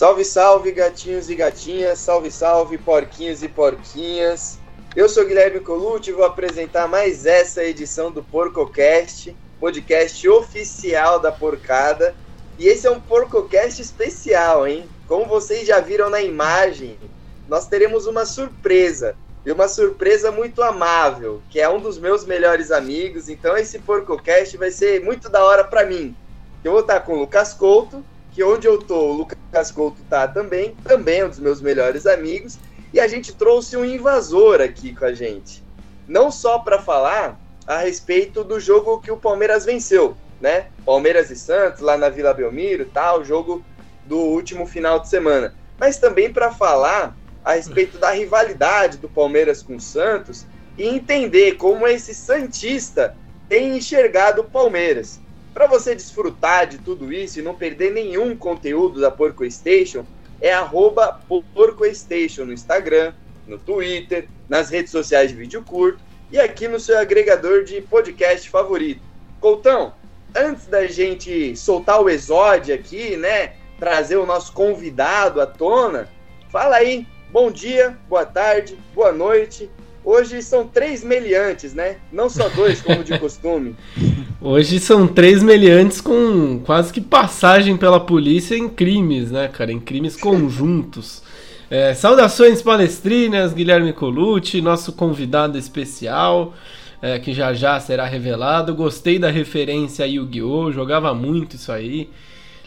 Salve, salve, gatinhos e gatinhas, salve, salve, porquinhos e porquinhas. Eu sou Guilherme Colucci e vou apresentar mais essa edição do PorcoCast, podcast oficial da Porcada. E esse é um PorcoCast especial, hein? Como vocês já viram na imagem, nós teremos uma surpresa. E uma surpresa muito amável, que é um dos meus melhores amigos. Então esse PorcoCast vai ser muito da hora para mim. Eu vou estar com o Lucas Couto, que onde eu tô, o Lucas Couto tá também, também é um dos meus melhores amigos, e a gente trouxe um invasor aqui com a gente. Não só para falar a respeito do jogo que o Palmeiras venceu, né? Palmeiras e Santos lá na Vila Belmiro, tal, jogo do último final de semana, mas também para falar a respeito da rivalidade do Palmeiras com o Santos e entender como esse santista tem enxergado o Palmeiras. Para você desfrutar de tudo isso e não perder nenhum conteúdo da Porco Station, é arroba PorcoStation no Instagram, no Twitter, nas redes sociais de vídeo curto e aqui no seu agregador de podcast favorito. Coutão, antes da gente soltar o exódio aqui, né, trazer o nosso convidado à tona, fala aí, bom dia, boa tarde, boa noite Hoje são três meliantes, né? Não só dois, como de costume. Hoje são três meliantes com quase que passagem pela polícia em crimes, né, cara? Em crimes conjuntos. É, saudações palestrinas, Guilherme Colucci, nosso convidado especial, é, que já já será revelado. Gostei da referência a Yu-Gi-Oh! Jogava muito isso aí.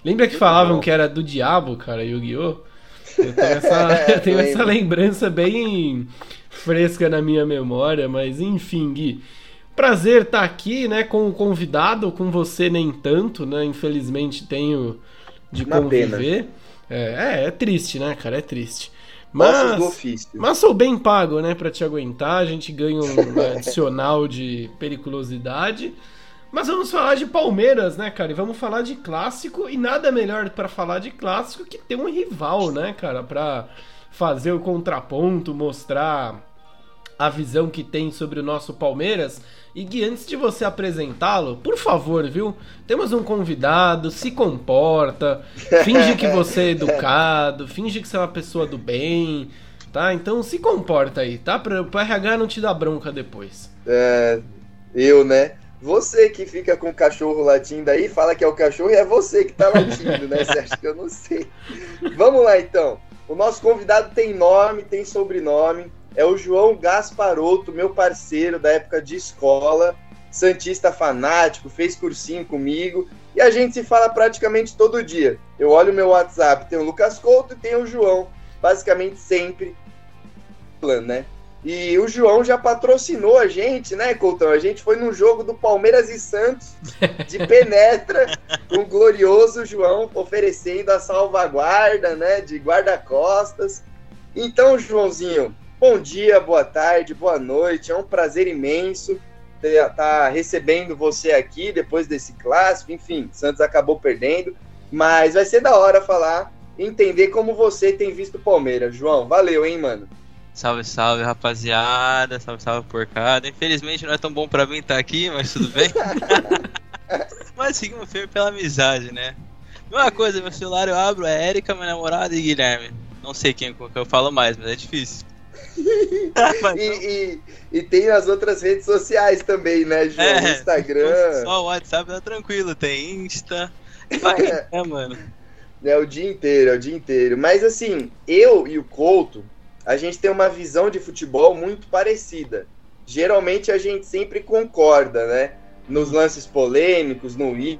Lembra que falavam que era do diabo, cara, Yu-Gi-Oh! Eu tenho essa, eu tenho essa lembrança bem fresca na minha memória, mas enfim, Gui. Prazer estar tá aqui, né, com o convidado, com você nem tanto, né? Infelizmente tenho de Uma conviver. É, é, é, triste, né, cara? É triste. Mas, mas sou bem pago, né, para te aguentar. A gente ganha um adicional de periculosidade. Mas vamos falar de Palmeiras, né, cara? E vamos falar de clássico. E nada melhor para falar de clássico que ter um rival, né, cara? Pra fazer o contraponto, mostrar a visão que tem sobre o nosso Palmeiras. E Gui, antes de você apresentá-lo, por favor, viu? Temos um convidado, se comporta, finge que você é educado, finge que você é uma pessoa do bem, tá? Então se comporta aí, tá? Pra, o RH não te dar bronca depois. É, eu, né? Você que fica com o cachorro latindo aí, fala que é o cachorro e é você que tá latindo, né? Você acha que eu não sei? Vamos lá então. O nosso convidado tem nome, tem sobrenome. É o João Gasparoto, meu parceiro da época de escola, Santista fanático, fez cursinho comigo. E a gente se fala praticamente todo dia. Eu olho meu WhatsApp, tem o Lucas Couto e tem o João. Basicamente sempre. Né? E o João já patrocinou a gente, né, Coutão? A gente foi num jogo do Palmeiras e Santos de penetra, com o glorioso João oferecendo a salvaguarda, né, de guarda-costas. Então, Joãozinho, bom dia, boa tarde, boa noite. É um prazer imenso estar tá recebendo você aqui depois desse clássico. Enfim, Santos acabou perdendo, mas vai ser da hora falar, entender como você tem visto o Palmeiras. João, valeu, hein, mano? Salve, salve, rapaziada. Salve, salve, porcada. Infelizmente não é tão bom pra mim estar aqui, mas tudo bem. mas seguimos firme pela amizade, né? Uma coisa, meu celular eu abro é Erika, minha namorada e Guilherme. Não sei quem eu falo mais, mas é difícil. e, e, e, tem as outras redes sociais também, né, João? É, Instagram. Só o WhatsApp tá tranquilo, tem Insta. Vai, é, mano. É o dia inteiro, é o dia inteiro. Mas assim, eu e o Couto, a gente tem uma visão de futebol muito parecida. Geralmente a gente sempre concorda, né? Nos lances polêmicos, no I.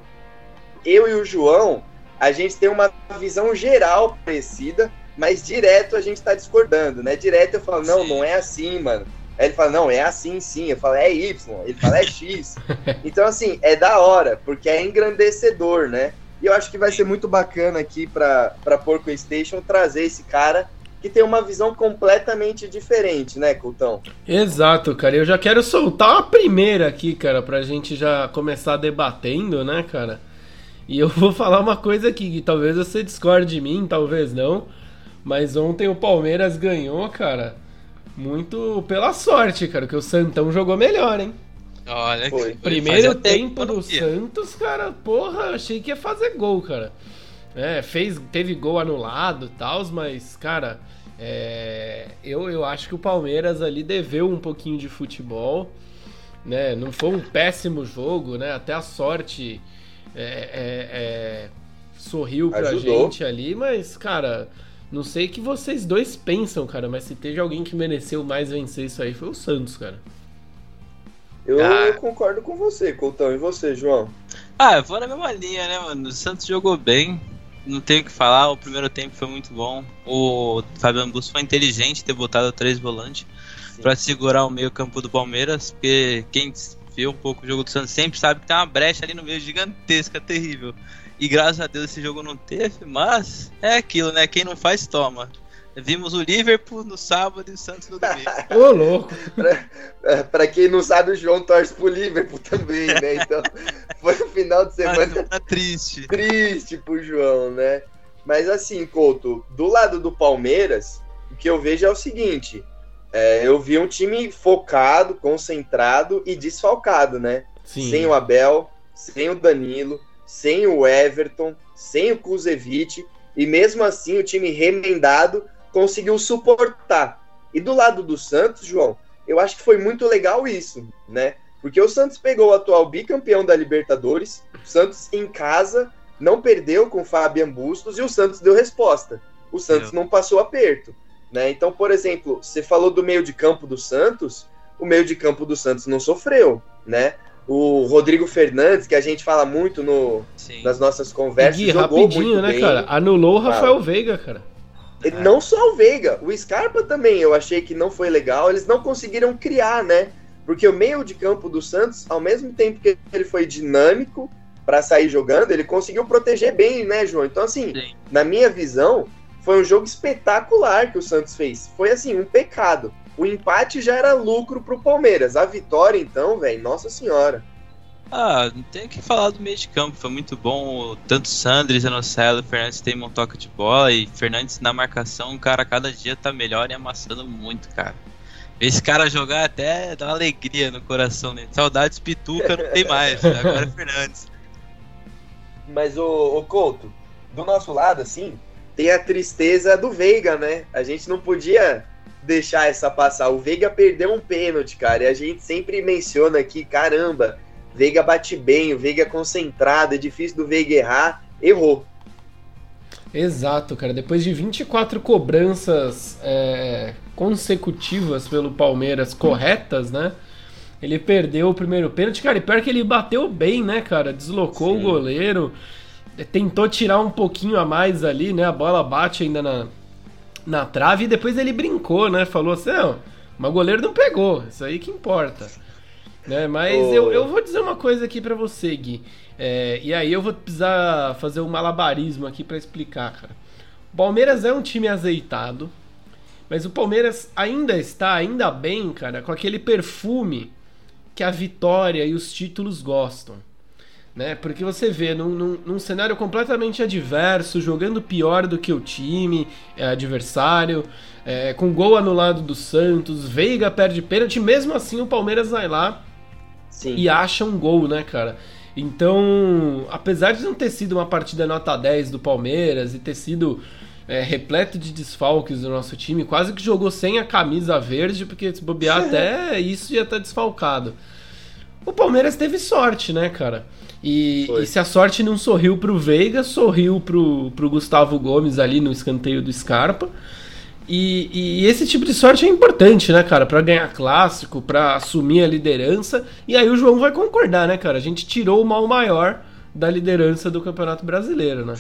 Eu e o João, a gente tem uma visão geral parecida, mas direto a gente tá discordando, né? Direto eu falo, não, sim. não é assim, mano. Aí ele fala, não, é assim sim. Eu falo, é Y. Ele fala, é X. então, assim, é da hora, porque é engrandecedor, né? E eu acho que vai ser muito bacana aqui pra, pra Porco Station trazer esse cara que tem uma visão completamente diferente, né, Coutão? Exato, cara. Eu já quero soltar a primeira aqui, cara, pra gente já começar debatendo, né, cara? E eu vou falar uma coisa aqui, que talvez você discorde de mim, talvez não. Mas ontem o Palmeiras ganhou, cara, muito pela sorte, cara, que o Santão jogou melhor, hein? Olha, Foi. primeiro tempo do Santos, cara, porra, achei que ia fazer gol, cara. É, fez, teve gol anulado e tal, mas, cara, é, eu, eu acho que o Palmeiras ali deveu um pouquinho de futebol, né? Não foi um péssimo jogo, né? Até a sorte é, é, é sorriu pra Ajudou. gente ali, mas, cara, não sei o que vocês dois pensam, cara, mas se teve alguém que mereceu mais vencer isso aí foi o Santos, cara. Eu, ah. concordo com você, Coutão. E você, João? Ah, eu vou na mesma linha, né, mano? O Santos jogou bem. Não tenho o que falar, o primeiro tempo foi muito bom. O Fabiano Bus foi inteligente ter botado três volantes para segurar o meio-campo do Palmeiras, porque quem viu um pouco o jogo do Santos sempre sabe que tem uma brecha ali no meio gigantesca, terrível. E graças a Deus esse jogo não teve, mas é aquilo, né? Quem não faz, toma. Vimos o Liverpool no sábado e o Santos no domingo. Ô, louco! pra, é, pra, quem não sabe, o João torce pro Liverpool também, né? Então, foi um final de semana. Tá triste. Triste pro João, né? Mas assim, Couto, do lado do Palmeiras, o que eu vejo é o seguinte: é, eu vi um time focado, concentrado e desfalcado, né? Sim. Sem o Abel, sem o Danilo, sem o Everton, sem o Kuzevic, e mesmo assim o time remendado conseguiu suportar. E do lado do Santos, João, eu acho que foi muito legal isso, né? Porque o Santos pegou o atual bicampeão da Libertadores, o Santos em casa não perdeu com o Fabian Bustos e o Santos deu resposta. O Santos não passou aperto, né? Então, por exemplo, você falou do meio de campo do Santos, o meio de campo do Santos não sofreu, né? O Rodrigo Fernandes, que a gente fala muito no, nas nossas conversas, Gui, jogou rapidinho, muito né, bem. cara? Anulou o Rafael Veiga, cara. Não só o Veiga, o Scarpa também eu achei que não foi legal. Eles não conseguiram criar, né? Porque o meio de campo do Santos, ao mesmo tempo que ele foi dinâmico para sair jogando, ele conseguiu proteger bem, né, João? Então, assim, Sim. na minha visão, foi um jogo espetacular que o Santos fez. Foi, assim, um pecado. O empate já era lucro pro Palmeiras. A vitória, então, velho, nossa senhora. Ah, não tem que falar do meio de campo, foi muito bom. Tanto Sandri, Zanocelo, Fernandes tem um toque de bola e Fernandes na marcação, o cara cada dia tá melhor e amassando muito, cara. Esse cara jogar até dá uma alegria no coração dele. Saudades Pituca não tem mais, agora é Fernandes. Mas o, o Couto, do nosso lado, assim, tem a tristeza do Veiga, né? A gente não podia deixar essa passar. O Veiga perdeu um pênalti, cara, e a gente sempre menciona aqui, caramba, Veiga bate bem, o Veiga é concentrado, é difícil do Veiga errar, errou. Exato, cara. Depois de 24 cobranças é, consecutivas pelo Palmeiras corretas, né? Ele perdeu o primeiro pênalti, cara. E pior que ele bateu bem, né, cara? Deslocou Sim. o goleiro, tentou tirar um pouquinho a mais ali, né? A bola bate ainda na, na trave e depois ele brincou, né? Falou assim: não, mas o goleiro não pegou, isso aí que importa. Né? Mas oh. eu, eu vou dizer uma coisa aqui para você, Gui. É, e aí eu vou precisar fazer um malabarismo aqui para explicar, cara. O Palmeiras é um time azeitado, mas o Palmeiras ainda está, ainda bem, cara, com aquele perfume que a vitória e os títulos gostam. Né? Porque você vê num, num, num cenário completamente adverso, jogando pior do que o time é, adversário, é, com gol anulado do Santos, Veiga perde pênalti, mesmo assim o Palmeiras vai lá Sim. e acha um gol, né, cara? Então, apesar de não ter sido uma partida nota 10 do Palmeiras e ter sido é, repleto de desfalques do nosso time, quase que jogou sem a camisa verde, porque se bobear até isso ia estar desfalcado. O Palmeiras teve sorte, né, cara? E, e, se a sorte não sorriu pro Veiga, sorriu pro, pro Gustavo Gomes ali no escanteio do Scarpa. E, e, esse tipo de sorte é importante, né, cara? Para ganhar clássico, para assumir a liderança. E aí o João vai concordar, né, cara? A gente tirou o mal maior da liderança do Campeonato Brasileiro, né?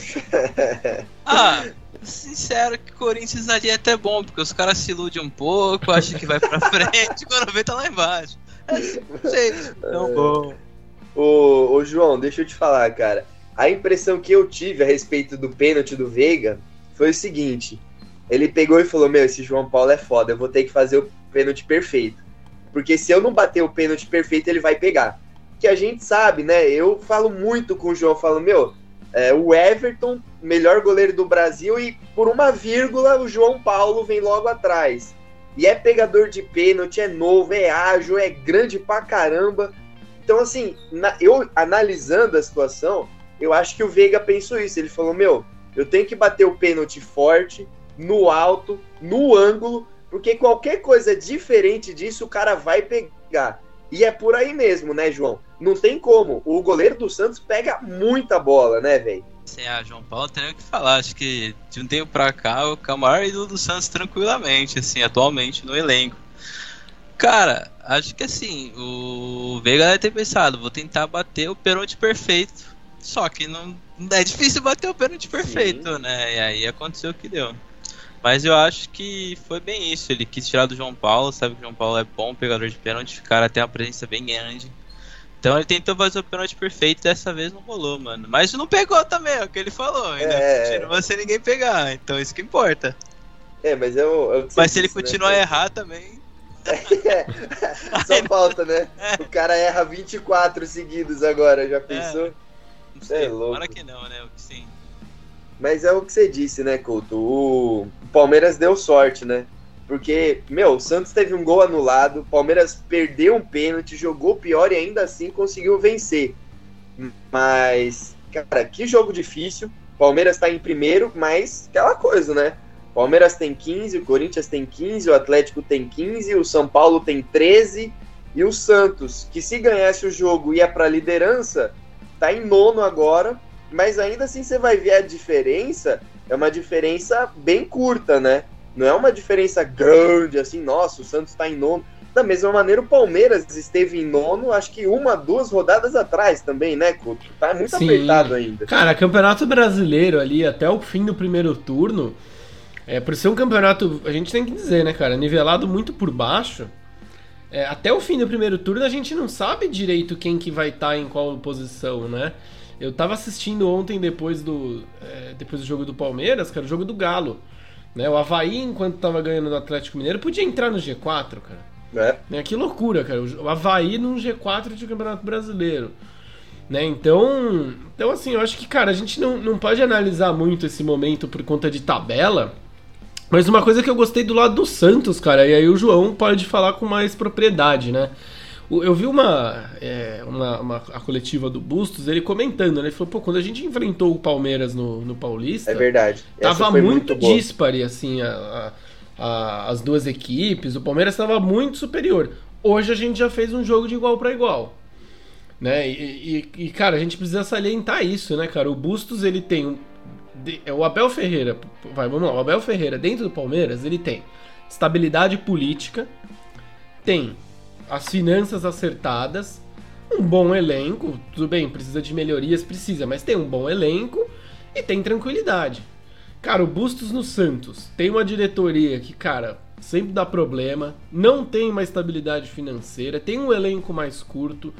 ah, sincero que o Corinthians ali é até bom, porque os caras se iludem um pouco, acham que vai pra frente, quando vê tá lá embaixo. Sei, tão é. bom. Ô, ô, João, deixa eu te falar, cara. A impressão que eu tive a respeito do pênalti do Veiga foi o seguinte ele pegou e falou: Meu, esse João Paulo é foda, eu vou ter que fazer o pênalti perfeito. Porque se eu não bater o pênalti perfeito, ele vai pegar. Que a gente sabe, né? Eu falo muito com o João, falo: Meu, é, o Everton, melhor goleiro do Brasil, e por uma vírgula o João Paulo vem logo atrás. E é pegador de pênalti, é novo, é ágil, é grande pra caramba. Então, assim, na, eu analisando a situação, eu acho que o Veiga pensou isso. Ele falou: Meu, Eu tenho que bater o pênalti forte, no alto, no ângulo, porque qualquer coisa diferente disso o cara vai pegar. E é por aí mesmo, né, João? Não tem como. O goleiro do Santos pega muita bola, né, velho? Sim, a João Paulo tem o que falar. Acho que de um tempo pra cá, o maior ídolo do Santos tranquilamente, assim, atualmente no elenco. Cara, acho que assim, o Veiga deve ter pensado, vou tentar bater o pênalti perfeito. Só que não, é difícil bater o pênalti perfeito, Sim. né? E aí aconteceu o que deu. Mas eu acho que foi bem isso. Ele quis tirar do João Paulo, sabe que o João Paulo é bom pegador de pênalti, o cara tem uma presença bem grande. Então ele tentou fazer o pênalti perfeito dessa vez não rolou, mano. Mas não pegou também, é o que ele falou. Ainda é... continua sem ninguém pegar, então isso que importa. É, mas é o Mas se ele né? continuar né? a errar também. É, só falta, né? É. O cara erra 24 seguidos agora, já é. pensou? É, não sei, é louco. que não, né? Sim. Mas é o que você disse, né, Couto? O Palmeiras deu sorte, né? Porque, meu, o Santos teve um gol anulado, o Palmeiras perdeu um pênalti, jogou pior e ainda assim conseguiu vencer. Mas, cara, que jogo difícil. Palmeiras tá em primeiro, mas aquela coisa, né? Palmeiras tem 15, o Corinthians tem 15, o Atlético tem 15, o São Paulo tem 13 e o Santos, que se ganhasse o jogo ia para liderança, tá em nono agora, mas ainda assim você vai ver a diferença, é uma diferença bem curta, né? Não é uma diferença grande, assim, nossa, o Santos está em nono. Da mesma maneira, o Palmeiras esteve em nono, acho que uma, duas rodadas atrás também, né, Couto? Tá muito Sim. apertado ainda. Cara, Campeonato Brasileiro ali, até o fim do primeiro turno, é, por ser um campeonato, a gente tem que dizer, né, cara, nivelado muito por baixo, é, até o fim do primeiro turno a gente não sabe direito quem que vai estar tá em qual posição, né? Eu tava assistindo ontem, depois do, é, depois do jogo do Palmeiras, cara, o jogo do Galo. Né? O Havaí, enquanto tava ganhando do Atlético Mineiro, podia entrar no G4, cara. É. Né? Que loucura, cara. O Havaí num G4 de Campeonato Brasileiro. Né? Então, então, assim, eu acho que, cara, a gente não, não pode analisar muito esse momento por conta de tabela. Mas uma coisa que eu gostei do lado do Santos, cara, e aí o João pode falar com mais propriedade, né? Eu vi uma, é, uma, uma, a coletiva do Bustos, ele comentando, né? Ele falou, pô, quando a gente enfrentou o Palmeiras no, no Paulista. É verdade. Essa tava muito, muito dispare, assim, a, a, a, as duas equipes. O Palmeiras estava muito superior. Hoje a gente já fez um jogo de igual para igual. Né? E, e, e, cara, a gente precisa salientar isso, né, cara? O Bustos, ele tem um. É o Abel Ferreira, vai, vamos lá, o Abel Ferreira dentro do Palmeiras, ele tem estabilidade política, tem as finanças acertadas, um bom elenco, tudo bem, precisa de melhorias, precisa, mas tem um bom elenco e tem tranquilidade. Cara, o Bustos no Santos tem uma diretoria que, cara, sempre dá problema, não tem uma estabilidade financeira, tem um elenco mais curto,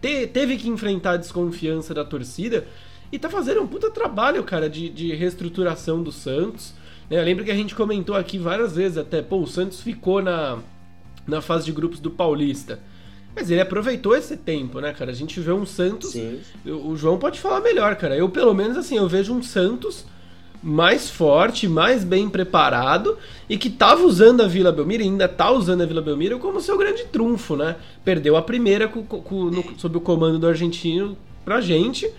te, teve que enfrentar a desconfiança da torcida e tá fazendo um puta trabalho, cara, de, de reestruturação do Santos. Né? Lembra que a gente comentou aqui várias vezes até, pô, o Santos ficou na na fase de grupos do Paulista. Mas ele aproveitou esse tempo, né, cara? A gente vê um Santos. Sim. O João pode falar melhor, cara. Eu, pelo menos, assim, eu vejo um Santos mais forte, mais bem preparado e que tava usando a Vila Belmiro, e ainda tá usando a Vila Belmiro como seu grande trunfo, né? Perdeu a primeira com, com, no, sob o comando do argentino pra gente,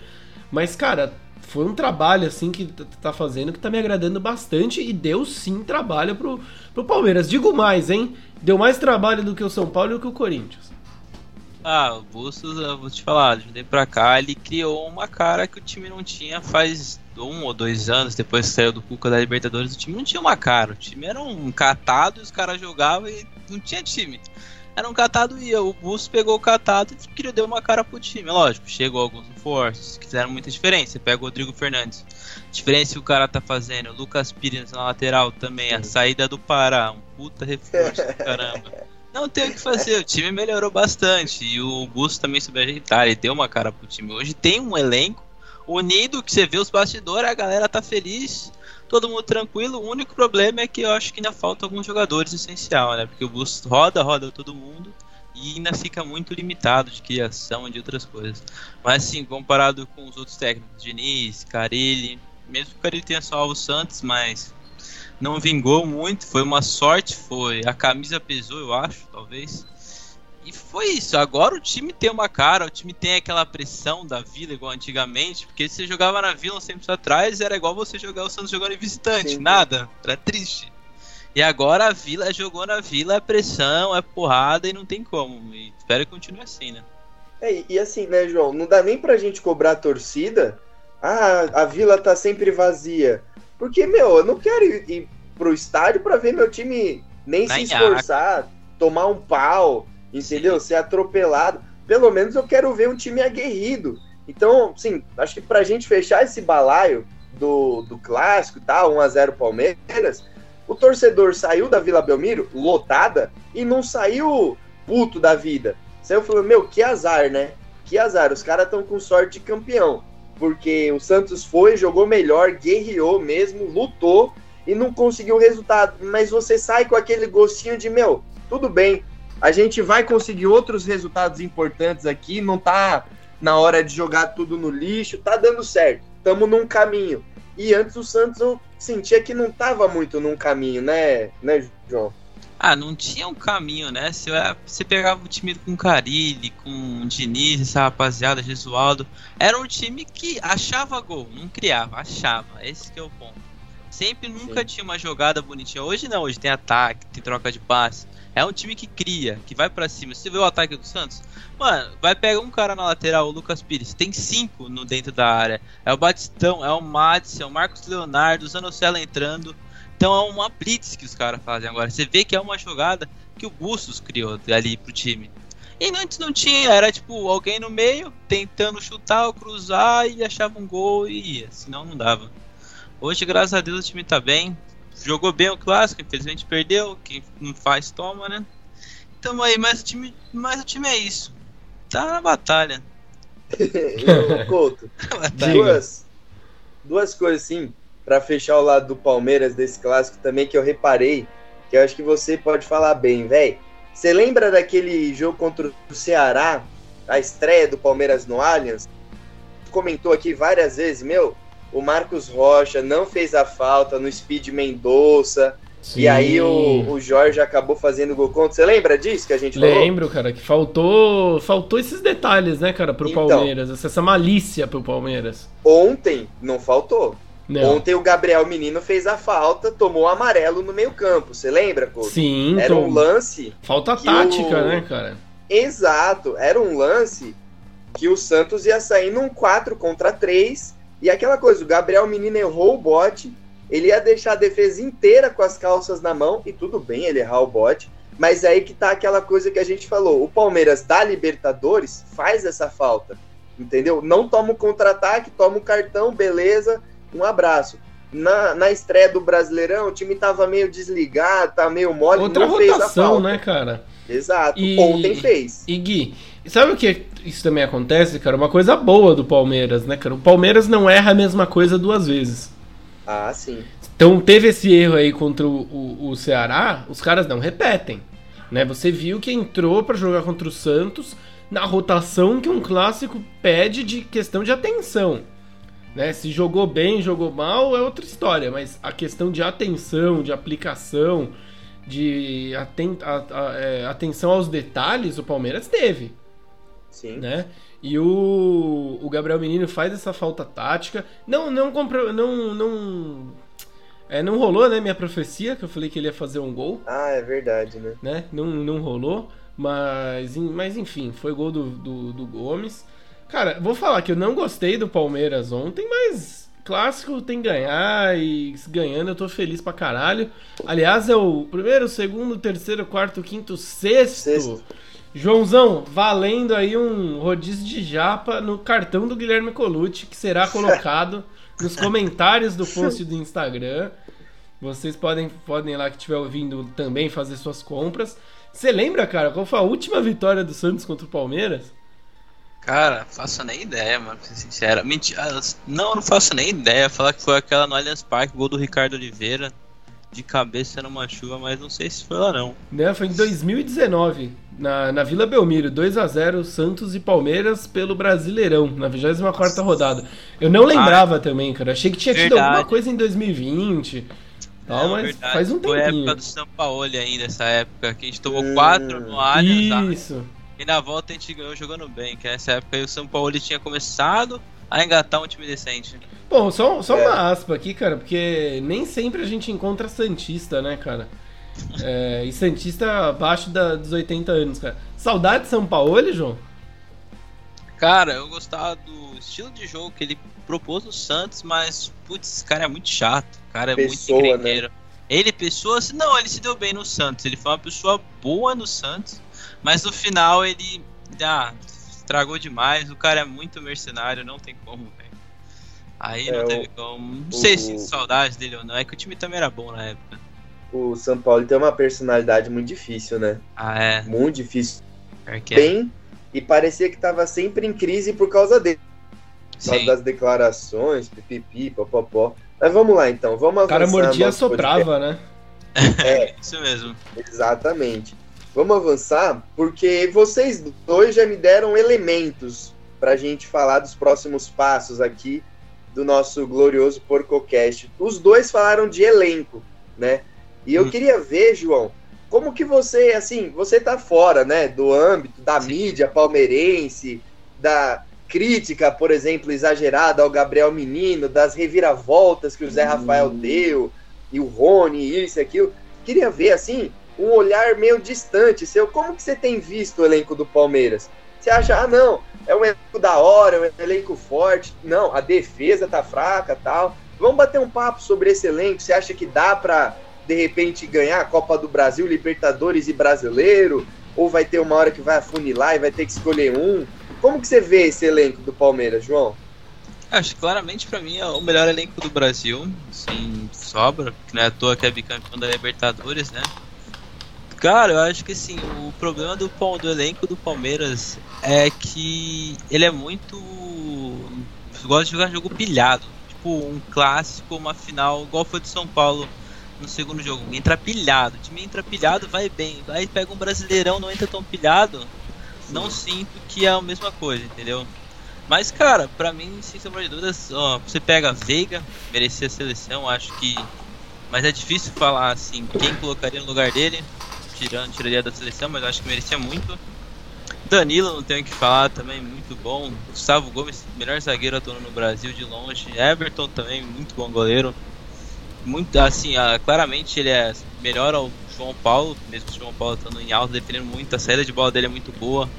mas, cara, foi um trabalho assim que tá fazendo que tá me agradando bastante e deu sim trabalho pro, pro Palmeiras. Digo mais, hein? Deu mais trabalho do que o São Paulo e do que o Corinthians. Ah, o Bustos, eu vou te falar, de um pra cá, ele criou uma cara que o time não tinha faz um ou dois anos, depois que saiu do Cuca da Libertadores, o time não tinha uma cara. O time era um catado e os caras jogavam e não tinha time era um catado ia. O Bus pegou o catado e queria dar uma cara pro time. Lógico, chegou alguns reforços que fizeram muita diferença. Pega o Rodrigo Fernandes. Diferença que o cara tá fazendo. O Lucas Pires na lateral também. A saída do Pará. Um puta reforço do caramba. Não tem o que fazer, o time melhorou bastante. E o Bus também soube ajeitar, ele deu uma cara pro time. Hoje tem um elenco unido que você vê os bastidores, a galera tá feliz todo mundo tranquilo. O único problema é que eu acho que ainda falta alguns jogadores essencial, né? Porque o bus roda, roda todo mundo e ainda fica muito limitado de criação e de outras coisas. Mas assim, comparado com os outros técnicos, Diniz, Carilli, mesmo que Carilli tenha salvo o Santos, mas não vingou muito, foi uma sorte, foi a camisa pesou, eu acho, talvez. E foi isso. Agora o time tem uma cara, o time tem aquela pressão da vila igual antigamente, porque se você jogava na vila uns tempos atrás, era igual você jogar o Santos jogando em visitante, Sim. nada. Era triste. E agora a vila jogou na vila, é pressão, é porrada e não tem como. E espero que continue assim, né? É, e assim, né, João? Não dá nem pra gente cobrar a torcida. Ah, a vila tá sempre vazia. Porque, meu, eu não quero ir, ir pro estádio pra ver meu time nem se esforçar, tomar um pau entendeu? Ser atropelado. Pelo menos eu quero ver um time aguerrido. Então, sim, acho que pra gente fechar esse balaio do, do clássico e tal, 1x0 Palmeiras, o torcedor saiu da Vila Belmiro lotada e não saiu puto da vida. Saiu falando, meu, que azar, né? Que azar, os caras estão com sorte de campeão. Porque o Santos foi, jogou melhor, guerreou mesmo, lutou e não conseguiu o resultado. Mas você sai com aquele gostinho de, meu, tudo bem, a gente vai conseguir outros resultados importantes aqui, não tá na hora de jogar tudo no lixo, tá dando certo, estamos num caminho. E antes o Santos eu sentia que não tava muito num caminho, né, né, João? Ah, não tinha um caminho, né? Você, você pegava o time com Carilli, com Diniz, essa rapaziada, Gesualdo. Era um time que achava gol, não criava, achava. Esse que é o ponto. Sempre nunca Sim. tinha uma jogada bonitinha. Hoje não, hoje tem ataque, tem troca de passe. É um time que cria, que vai para cima. Você vê o ataque do Santos? Mano, vai pegar um cara na lateral, o Lucas Pires. Tem cinco no dentro da área. É o Batistão, é o Madison, é o Marcos Leonardo, o Zanocelo entrando. Então é uma blitz que os caras fazem agora. Você vê que é uma jogada que o Bustos criou ali pro time. E antes não tinha, era tipo alguém no meio tentando chutar ou cruzar e achava um gol e ia, senão não dava. Hoje, graças a Deus, o time tá bem jogou bem o clássico, infelizmente perdeu. Quem não faz, toma, né? Tamo aí, mas o time, mas o time é isso. Tá na batalha. Couto, duas, duas coisas assim, para fechar o lado do Palmeiras desse clássico também que eu reparei, que eu acho que você pode falar bem, velho. Você lembra daquele jogo contra o Ceará, a estreia do Palmeiras no Allianz? Comentou aqui várias vezes, meu, o Marcos Rocha não fez a falta no Speed Mendonça. Sim. E aí o, o Jorge acabou fazendo gol contra. Você lembra disso que a gente falou? Lembro, cara, que faltou faltou esses detalhes, né, cara, pro então, Palmeiras, essa malícia pro Palmeiras. Ontem não faltou. Não. Ontem o Gabriel Menino fez a falta, tomou amarelo no meio-campo. Você lembra, Couto? Sim. Era um lance. Falta tática, o... né, cara? Exato. Era um lance que o Santos ia sair num 4 contra 3 e aquela coisa, o Gabriel Menino errou o bote, ele ia deixar a defesa inteira com as calças na mão, e tudo bem ele errar o bote, mas é aí que tá aquela coisa que a gente falou. O Palmeiras da Libertadores faz essa falta, entendeu? Não toma o contra-ataque, toma o cartão, beleza, um abraço. Na, na estreia do Brasileirão, o time tava meio desligado, tá meio mole, Outra não rotação, fez a falta. né, cara? Exato, e... ontem fez. E Gui, sabe o que isso também acontece, cara? Uma coisa boa do Palmeiras, né, cara? O Palmeiras não erra a mesma coisa duas vezes. Ah, sim. Então teve esse erro aí contra o, o, o Ceará, os caras não repetem. Né? Você viu que entrou para jogar contra o Santos na rotação que um clássico pede de questão de atenção. Né? Se jogou bem, jogou mal, é outra história, mas a questão de atenção, de aplicação, de aten a, a, é, atenção aos detalhes, o Palmeiras teve. Sim. Né? E o, o Gabriel Menino faz essa falta tática. Não, não comprou. Não. não é, não rolou, né? Minha profecia, que eu falei que ele ia fazer um gol. Ah, é verdade, né? né? Não, não rolou. Mas, mas enfim, foi gol do, do, do Gomes. Cara, vou falar que eu não gostei do Palmeiras ontem, mas clássico tem que ganhar e ganhando eu tô feliz pra caralho. Aliás, é o primeiro, segundo, terceiro, quarto, quinto, sexto. sexto. Joãozão, valendo aí um rodízio de japa no cartão do Guilherme Colucci, que será colocado nos comentários do post do Instagram. Vocês podem, podem lá que estiver ouvindo também fazer suas compras. Você lembra, cara, qual foi a última vitória do Santos contra o Palmeiras? Cara, faço nem ideia, mano, pra ser sincero. Mentira, não, não faço nem ideia. Falar que foi aquela no Allianz Parque, gol do Ricardo Oliveira de cabeça numa chuva, mas não sei se foi lá não. Né, foi em 2019, na, na Vila Belmiro, 2 a 0 Santos e Palmeiras pelo Brasileirão, na 24 rodada. Eu não lembrava ah, também, cara. Achei que tinha verdade. tido alguma coisa em 2020. Tal, mas verdade. faz um tempinho. Foi a época do São Paulo ainda, essa época, que a gente tomou 4 no Allianz. Isso. E na volta a gente ganhou jogando bem, que nessa época aí o São Paulo tinha começado a engatar um time decente. Bom, só, só é. uma aspa aqui, cara, porque nem sempre a gente encontra Santista, né, cara? É, e Santista abaixo da, dos 80 anos, cara. Saudade de São Paulo, João? Cara, eu gostava do estilo de jogo que ele propôs no Santos, mas, putz, esse cara é muito chato. O cara é pessoa, muito encrenqueiro. Né? Ele, pessoa, não, ele se deu bem no Santos. Ele foi uma pessoa boa no Santos, mas no final ele ah, estragou demais. O cara é muito mercenário, não tem como, velho. Aí é, não teve como. Não o, sei se saudade dele ou não. É que o time também era bom na época. O São Paulo tem uma personalidade muito difícil, né? Ah, é? Muito difícil. É. Bem e parecia que estava sempre em crise por causa dele. Por causa das declarações, pipipi, popopó. Mas vamos lá então, vamos avançar. O cara mordia e soprava, né? É, isso mesmo. Exatamente. Vamos avançar, porque vocês dois já me deram elementos para a gente falar dos próximos passos aqui do nosso glorioso PorcoCast. Os dois falaram de elenco, né? E eu hum. queria ver, João, como que você, assim, você tá fora, né, do âmbito da Sim. mídia palmeirense, da crítica, por exemplo, exagerada ao Gabriel Menino, das reviravoltas que o Zé Rafael uhum. deu, e o Rony, isso e aquilo. Queria ver, assim, um olhar meio distante seu. Como que você tem visto o elenco do Palmeiras? Você acha, ah, não, é um elenco da hora, é um elenco forte. Não, a defesa tá fraca tal. Vamos bater um papo sobre esse elenco. Você acha que dá para de repente ganhar a Copa do Brasil, Libertadores e Brasileiro? Ou vai ter uma hora que vai afunilar e vai ter que escolher um? Como que você vê esse elenco do Palmeiras, João? Acho que claramente para mim é o melhor elenco do Brasil, sem sobra, que não é à toa que é bicampeão da Libertadores, né? Cara, eu acho que assim, o problema do, do elenco do Palmeiras é que ele é muito. gosta de jogar jogo pilhado. Tipo, um clássico, uma final, igual foi de São Paulo no segundo jogo. Entra pilhado. O time entra pilhado, vai bem. Aí pega um brasileirão, não entra tão pilhado. Não sinto que é a mesma coisa, entendeu? Mas, cara, pra mim, sem sombra de dúvidas, ó, você pega Veiga, merecia a seleção, acho que. Mas é difícil falar assim, quem colocaria no lugar dele, tirando, tiraria da seleção, mas acho que merecia muito. Danilo, não tenho o que falar, também muito bom. Gustavo Gomes, melhor zagueiro atuando no Brasil de longe. Everton também, muito bom goleiro muito assim, uh, claramente ele é melhor ao João Paulo, mesmo o João Paulo estando em alta, defendendo muito, a saída de bola dele é muito boa.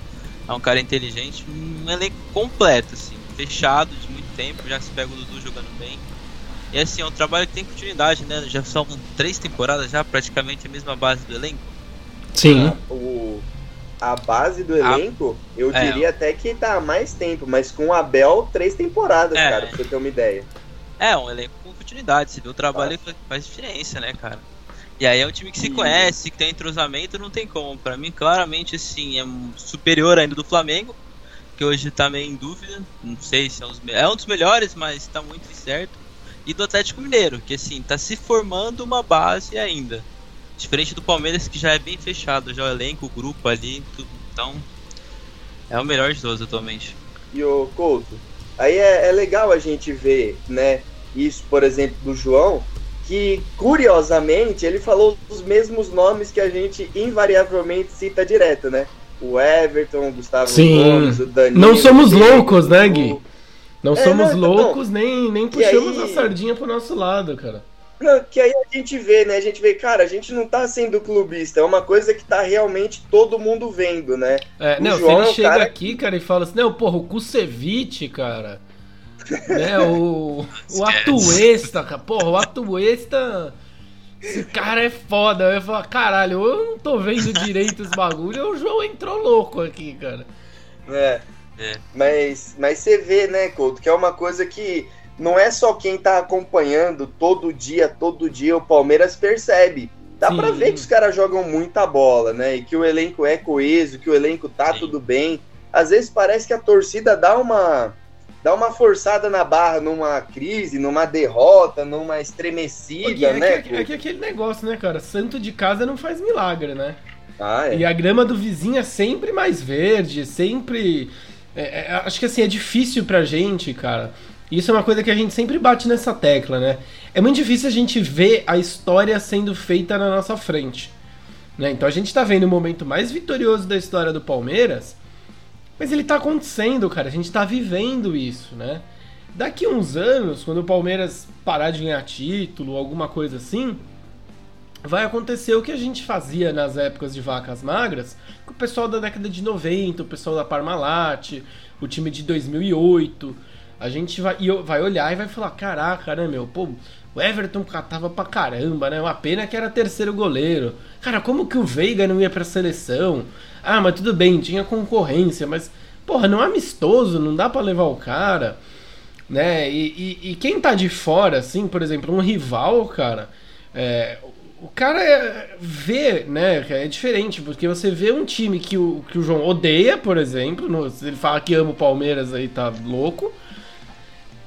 É um cara inteligente, um elenco completo, assim, fechado de muito tempo, já se pega o Dudu jogando bem. E assim, é um trabalho que tem continuidade, né? Já são três temporadas já, praticamente a mesma base do elenco. Sim. Ah, o, a base do elenco, a, eu é, diria até que tá há mais tempo, mas com o Abel, três temporadas, é, cara, pra você ter uma ideia. É, um elenco oportunidade. Se vê o trabalho ah. faz diferença, né, cara? E aí é um time que se conhece, que tem entrosamento, não tem como. Para mim, claramente, assim, é superior ainda do Flamengo, que hoje tá meio em dúvida. Não sei se é, os, é um dos melhores, mas tá muito incerto. E do Atlético Mineiro, que assim, tá se formando uma base ainda. Diferente do Palmeiras, que já é bem fechado, já o elenco, o grupo ali, tudo. Então, é o melhor de todos atualmente. E o Couto, aí é, é legal a gente ver, né, isso, por exemplo, do João, que curiosamente ele falou os mesmos nomes que a gente invariavelmente cita direto, né? O Everton, o Gustavo Sim. Gomes, o Danilo. Não somos loucos, né, Gui? Não é, somos não, loucos, não. nem, nem puxamos aí... a sardinha pro nosso lado, cara. Não, que aí a gente vê, né? A gente vê, cara, a gente não tá sendo clubista, é uma coisa que tá realmente todo mundo vendo, né? É, o não, João se ele é chega cara... aqui, cara, e fala assim, não, porra, o Kusevich, cara né, o, o Atuesta, cara. Porra, o Atuesta. Esse cara é foda. Eu falar, caralho, eu não tô vendo direito os bagulho. O João entrou louco aqui, cara. É. é. Mas, mas você vê, né, Couto, que é uma coisa que não é só quem tá acompanhando todo dia, todo dia o Palmeiras percebe. Dá pra ver que os caras jogam muita bola, né? E que o elenco é coeso, que o elenco tá Sim. tudo bem. Às vezes parece que a torcida dá uma dá uma forçada na barra numa crise, numa derrota, numa estremecida, é né? Que, é que aquele negócio, né, cara? Santo de casa não faz milagre, né? Ah, é. E a grama do vizinho é sempre mais verde, sempre. É, é, acho que assim, é difícil pra gente, cara. Isso é uma coisa que a gente sempre bate nessa tecla, né? É muito difícil a gente ver a história sendo feita na nossa frente. Né? Então a gente tá vendo o momento mais vitorioso da história do Palmeiras, mas ele tá acontecendo, cara. A gente tá vivendo isso, né? Daqui uns anos, quando o Palmeiras parar de ganhar título, alguma coisa assim, vai acontecer o que a gente fazia nas épocas de vacas magras, com o pessoal da década de 90, o pessoal da Parmalat, o time de 2008. A gente vai, vai olhar e vai falar: caraca, né, meu? Pô, o Everton catava pra caramba, né? Uma pena que era terceiro goleiro. Cara, como que o Veiga não ia pra seleção? Ah, mas tudo bem, tinha concorrência, mas, porra, não é amistoso, não dá para levar o cara, né? E, e, e, quem tá de fora, assim, por exemplo, um rival, cara, é, o cara é, vê, né? É diferente, porque você vê um time que o, que o João odeia, por exemplo, no, ele fala que ama o Palmeiras aí, tá louco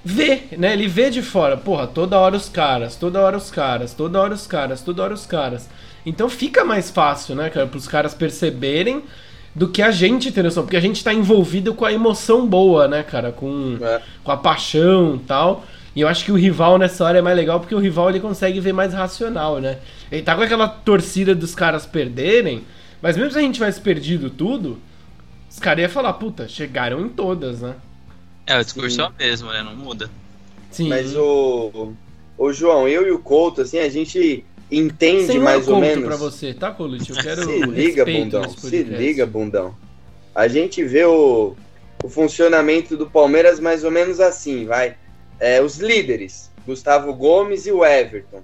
vê, né? Ele vê de fora, porra, toda hora os caras, toda hora os caras, toda hora os caras, toda hora os caras. Então fica mais fácil, né, cara, pros caras perceberem do que a gente ter noção, porque a gente tá envolvido com a emoção boa, né, cara, com, é. com a paixão e tal. E eu acho que o rival nessa hora é mais legal porque o rival ele consegue ver mais racional, né? Ele tá com aquela torcida dos caras perderem, mas mesmo se a gente tivesse perdido tudo, os caras iam falar, puta, chegaram em todas, né? É, o discurso Sim. é o mesmo, né? Não muda. Sim. Mas o, o João, eu e o Couto, assim, a gente entende Sem mais ou menos. pra você, tá, Colute? Eu quero Se liga, bundão. Se liga, bundão. A gente vê o, o funcionamento do Palmeiras mais ou menos assim, vai. É, os líderes, Gustavo Gomes e o Everton.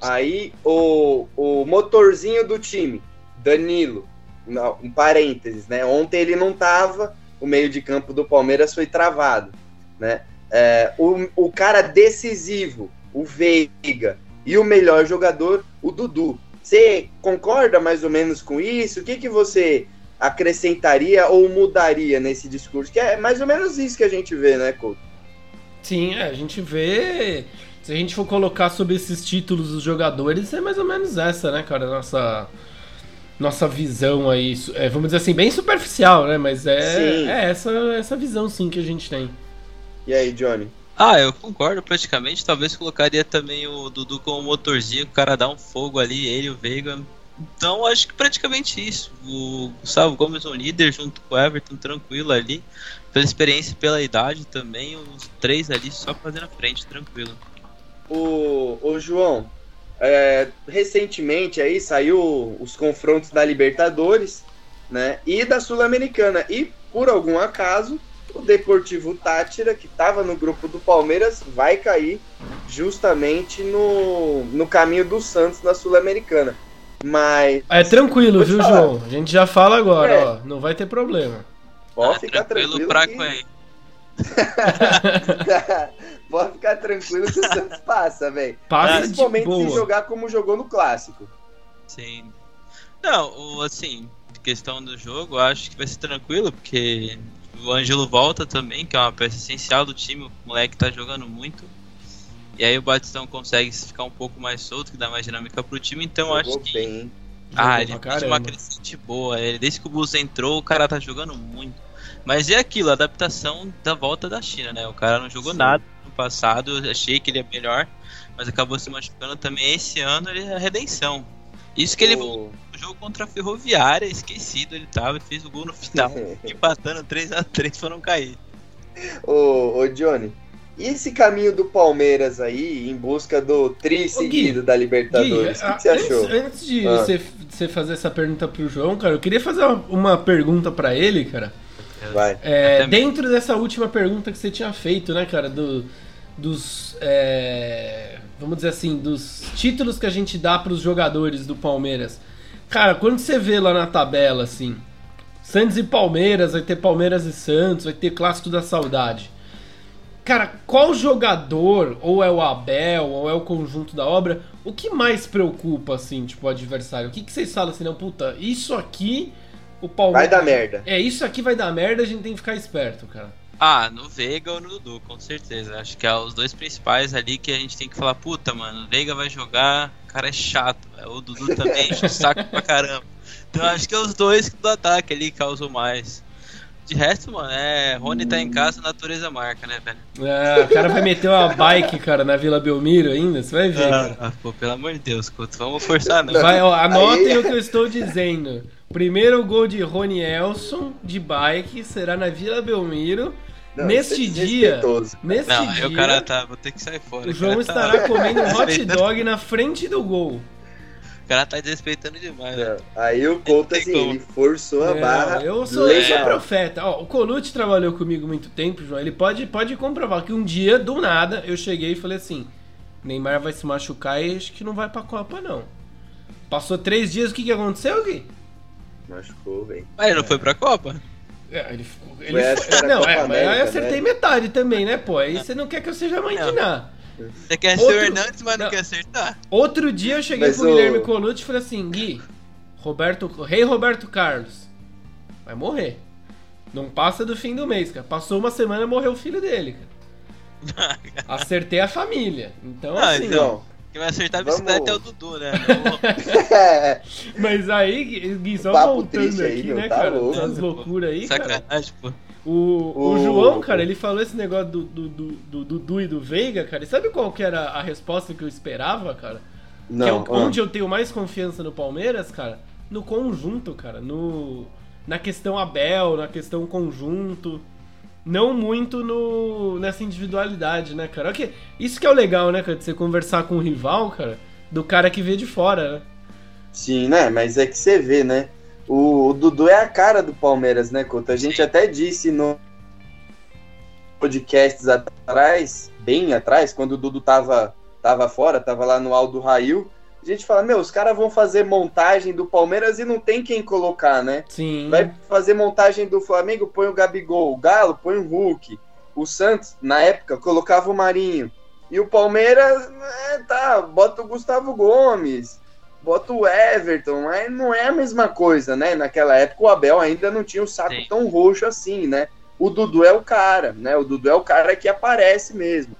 Aí o, o motorzinho do time, Danilo, um parênteses, né? Ontem ele não tava, o meio de campo do Palmeiras foi travado, né? É, o, o cara decisivo, o Veiga, e o melhor jogador, o Dudu. Você concorda mais ou menos com isso? O que, que você acrescentaria ou mudaria nesse discurso? Que é mais ou menos isso que a gente vê, né, Couto? Sim, é, a gente vê. Se a gente for colocar sobre esses títulos dos jogadores, é mais ou menos essa, né, cara? Nossa nossa visão aí, é, vamos dizer assim, bem superficial, né? Mas é, é essa, essa visão sim que a gente tem. E aí, Johnny? Ah, eu concordo praticamente. Talvez colocaria também o Dudu como motorzinho, o cara dá um fogo ali, ele o Veiga. Então acho que praticamente isso. O Gustavo Gomes é um líder junto com o Everton, tranquilo ali. Pela experiência e pela idade também, os três ali só fazendo a frente, tranquilo. O, o João, é, recentemente aí saiu os confrontos da Libertadores, né? E da Sul-Americana. E por algum acaso, o Deportivo Tátira, que estava no grupo do Palmeiras, vai cair justamente no, no caminho do Santos na Sul-Americana. Mas. É tranquilo, viu, falar. João? A gente já fala agora, é. ó. Não vai ter problema. Pode ah, ficar tranquilo. tranquilo que... Pode ficar tranquilo que o Santos passa, velho. Principalmente se jogar como jogou no clássico. Sim. Não, assim, questão do jogo, acho que vai ser tranquilo, porque o Ângelo volta também, que é uma peça essencial do time, o moleque tá jogando muito. E aí o Batistão consegue ficar um pouco mais solto, que dá mais dinâmica pro time, então Jogou acho que. Bem. Ah, ele fez uma crescente boa. Ele, desde que o Bus entrou, o cara tá jogando muito. Mas é aquilo, a adaptação da volta da China, né? O cara não jogou Sim. nada passado, eu achei que ele é melhor, mas acabou se machucando também. Esse ano ele é a redenção. Isso que ele voltou no jogo contra a Ferroviária, esquecido ele tava, fez o gol no final, empatando 3x3 para não cair. Ô, ô Johnny, e esse caminho do Palmeiras aí, em busca do tri seguido Gui, da Libertadores, o que, que, você achou? Antes, antes de ah. você, você, fazer essa pergunta pro João, cara, eu queria fazer uma, uma pergunta para ele, cara. Vai. É, dentro dessa última pergunta que você tinha feito, né, cara, do, dos. É, vamos dizer assim, dos títulos que a gente dá para os jogadores do Palmeiras. Cara, quando você vê lá na tabela, assim, Santos e Palmeiras, vai ter Palmeiras e Santos, vai ter Clássico da Saudade. Cara, qual jogador, ou é o Abel, ou é o conjunto da obra, o que mais preocupa, assim, tipo, o adversário? O que, que vocês falam assim, não, puta, isso aqui o Palmeiras. Vai dar merda. É, isso aqui vai dar merda, a gente tem que ficar esperto, cara. Ah, no Veiga ou no Dudu, com certeza. Acho que é os dois principais ali que a gente tem que falar, puta, mano, o Veiga vai jogar, o cara é chato. O Dudu também enche o saco pra caramba. Então acho que é os dois do ataque ali causam mais. De resto, mano, é. Rony tá em casa, natureza marca, né, velho? É, o cara vai meter uma bike, cara, na Vila Belmiro ainda, você vai ver, cara. Ah, pô, pelo amor de Deus, Couto, vamos forçar não. Vai, ó, anotem Aí- o que eu estou dizendo. Primeiro gol de Rony Elson de bike será na Vila Belmiro. Não, Neste é dia, neste Não, aí dia, o cara tá. Vou ter que sair fora. o João tá- estará comendo um hot dog na frente do gol. O cara tá desrespeitando demais, velho. Não, Aí o Couto, assim, como. ele forçou a Não, barra. eu sou, eu sou profeta. Ó, o Colucci trabalhou comigo muito tempo, João. Ele pode, pode comprovar que um dia, do nada, eu cheguei e falei assim: Neymar vai se machucar e acho que não vai pra Copa, não. Passou três dias, o que, que aconteceu, Gui? Machucou, velho. Mas ele não foi pra Copa? É, ele ficou. Ele Foi, foi- não, Copa é, mas aí eu América, acertei né? metade também, né, pô? Aí você não quer que eu seja mãe de Não. nada. Você quer ser Outro- o Hernandes, mas não, não. quer acertar? Outro dia eu cheguei Mas pro o- Guilherme Colucci e falei assim: Gui, Roberto, Rei Roberto Carlos vai morrer. Não passa do fim do mês, cara. Passou uma semana morreu o filho dele, cara. Acertei a família. Então, Ah, assim. Então, Quem vai acertar a Vamos- bicicleta é o Dudu, né? Não- Mas aí, Gui, só voltando aí, aqui, meu, né, tá cara? louco. Loucuras aí, cara. Sacanagem, pô. O, o, O- João, cara, ele falou esse negócio do do, do, do Dudu e do Veiga, cara. E sabe qual que era a resposta que eu esperava, cara? não, que é o- ah. onde eu tenho mais confiança no Palmeiras, cara, no conjunto, cara, no na questão Abel, na questão conjunto, não muito no nessa individualidade, né, cara? Ok, isso que é o legal, né, cara, de você conversar com o rival, cara, do cara que vê de fora, né? Sim, né? Mas é que você vê, né? O, o Dudu é a cara do Palmeiras, né, Couto? A gente Sim. até disse no podcasts atrás, bem atrás, quando o Dudu tava, tava fora, tava lá no Aldo Rail, a gente fala, meu, os caras vão fazer montagem do Palmeiras e não tem quem colocar, né? Sim. Vai fazer montagem do Flamengo, põe o Gabigol, o Galo põe o Hulk, o Santos, na época, colocava o Marinho. E o Palmeiras, é, tá, bota o Gustavo Gomes, bota o Everton, mas não é a mesma coisa, né? Naquela época o Abel ainda não tinha o saco Sim. tão roxo assim, né? O Dudu é o cara, né? O Dudu é o cara que aparece mesmo.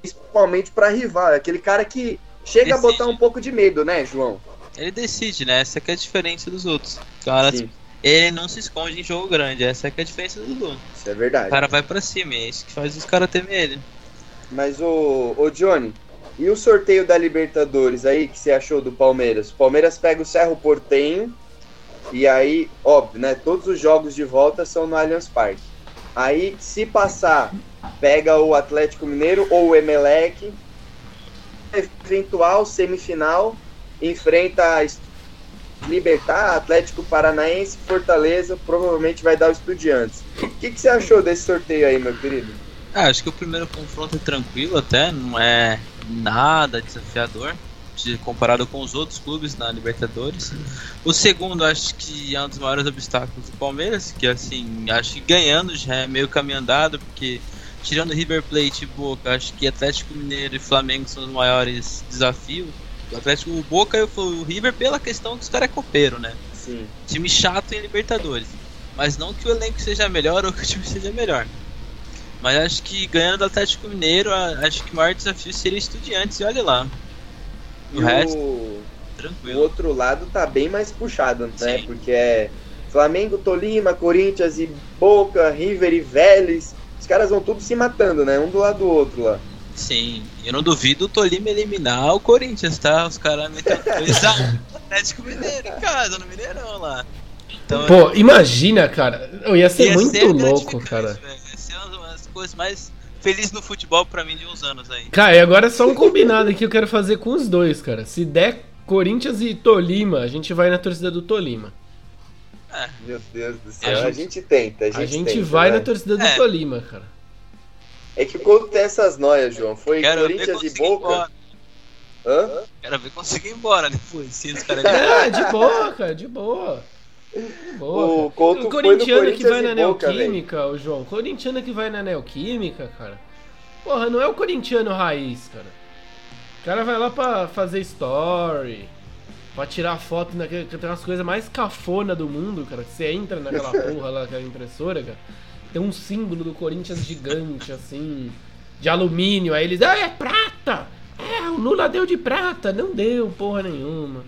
Principalmente pra rival, é aquele cara que chega a Decide. botar um pouco de medo, né, João? Ele decide, né? Essa que é a diferença dos outros. O cara, Sim, ele não se esconde em jogo grande. Essa que é a diferença do Dudu. isso é verdade. O cara vai pra cima, é isso que faz os caras temer ele. Mas o, o Johnny, e o sorteio da Libertadores aí que você achou do Palmeiras? O Palmeiras pega o Cerro Portenho e aí, óbvio, né? Todos os jogos de volta são no Allianz Parque. Aí, se passar, pega o Atlético Mineiro ou o Emelec. Eventual semifinal, enfrenta Libertar, Atlético Paranaense, Fortaleza, provavelmente vai dar o Estudiantes. O que, que você achou desse sorteio aí, meu querido? Ah, acho que o primeiro confronto é tranquilo até, não é nada desafiador de- comparado com os outros clubes na Libertadores. O segundo, acho que é um dos maiores obstáculos do Palmeiras, que assim, acho que ganhando já é meio caminho andado, porque tirando River Plate e Boca, acho que Atlético Mineiro e Flamengo são os maiores desafios. O Atlético, o Boca e o- o River pela questão que os caras é copeiro, né? Sim. time chato em Libertadores. Mas não que o elenco seja melhor ou que o time seja melhor. Mas acho que ganhando do Atlético Mineiro, acho que o maior desafio seria estudiantes e olha lá. O E resto, o, o tranquilo. outro lado tá bem mais puxado, né? Sim. Porque é Flamengo, Tolima, Corinthians e Boca, River e Vélez. Os caras vão tudo se matando, né? Um do lado do outro lá. Sim, eu não duvido o Tolima eliminar o Corinthians, tá? Os caras 2x1 no Atlético Mineiro em casa, no Mineirão lá. Então, Pô, imagina, cara. Eu ia ser ia muito ser louco, cara. velho. Ia ser uma das coisas mais felizes no futebol pra mim de uns anos aí. Cara, e agora é só um combinado aqui que eu quero fazer com os dois, cara. Se der Corinthians e Tolima, a gente vai na torcida do Tolima. Meu Deus do A céu. A gente- gente tenta, a gente, A gente tenta, vai né? na torcida do É. Tolima, cara. É que tem essas noias, João. Foi Quero Corinthians e Boca. Hã? Quero ver conseguir ir embora depois. Se os caras É, de boa, cara, de boa. De boa. O. Couto O corintiano que vai na Boca, Neoquímica, o João. Corintiano que vai na Neoquímica, cara. Porra, não é o corintiano raiz, cara. O cara vai lá pra fazer story, pra tirar foto naquele. Tem umas coisas mais cafona do mundo, cara. Que você entra naquela porra lá, naquela impressora, cara. Tem um símbolo do Corinthians gigante, assim, de alumínio. Aí eles, ah, é prata! É, o Lula deu de prata. Não deu porra nenhuma.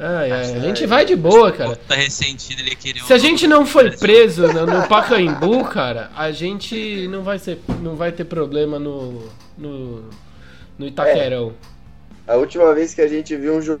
Ai, ai, a gente vai de boa, cara. Tá ressentido, ele queria Se a gente não foi preso no, no Pacaembu, cara, a gente não vai, ser, não vai ter problema no, no, no Itaquerão. A última vez que a gente viu um jogo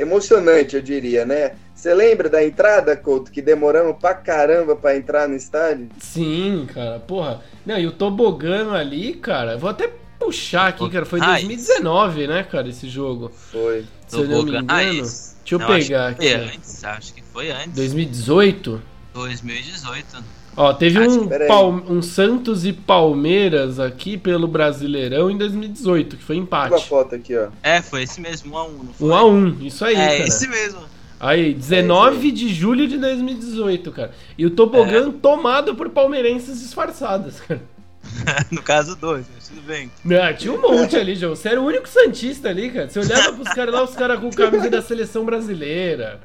emocionante, eu diria, né? Você lembra da entrada, Couto, que demoramos pra caramba pra entrar no estádio? Sim, cara, porra. Não, e o tobogã ali, cara, vou até puxar aqui, cara, foi Ah, 2019, né, cara, esse jogo. Foi. Se eu não me engano. Deixa eu Não, pegar acho que foi aqui. antes, acho que foi antes. 2018? 2018. Ó, teve Acho um, um Santos e Palmeiras aqui pelo Brasileirão em 2018, que foi Pega a empate. foto aqui, ó. É, foi esse mesmo, 1 a 1 não foi? 1 a 1 isso aí, É, cara. esse mesmo. Aí, 19 de julho de 2018, cara. E o tobogã É. tomado por palmeirenses disfarçados, cara. no caso, dois, mas tudo bem. Não, tinha um monte ali, João. Você era o único Santista ali, cara. Você olhava pros caras lá, os caras com camisa da seleção brasileira.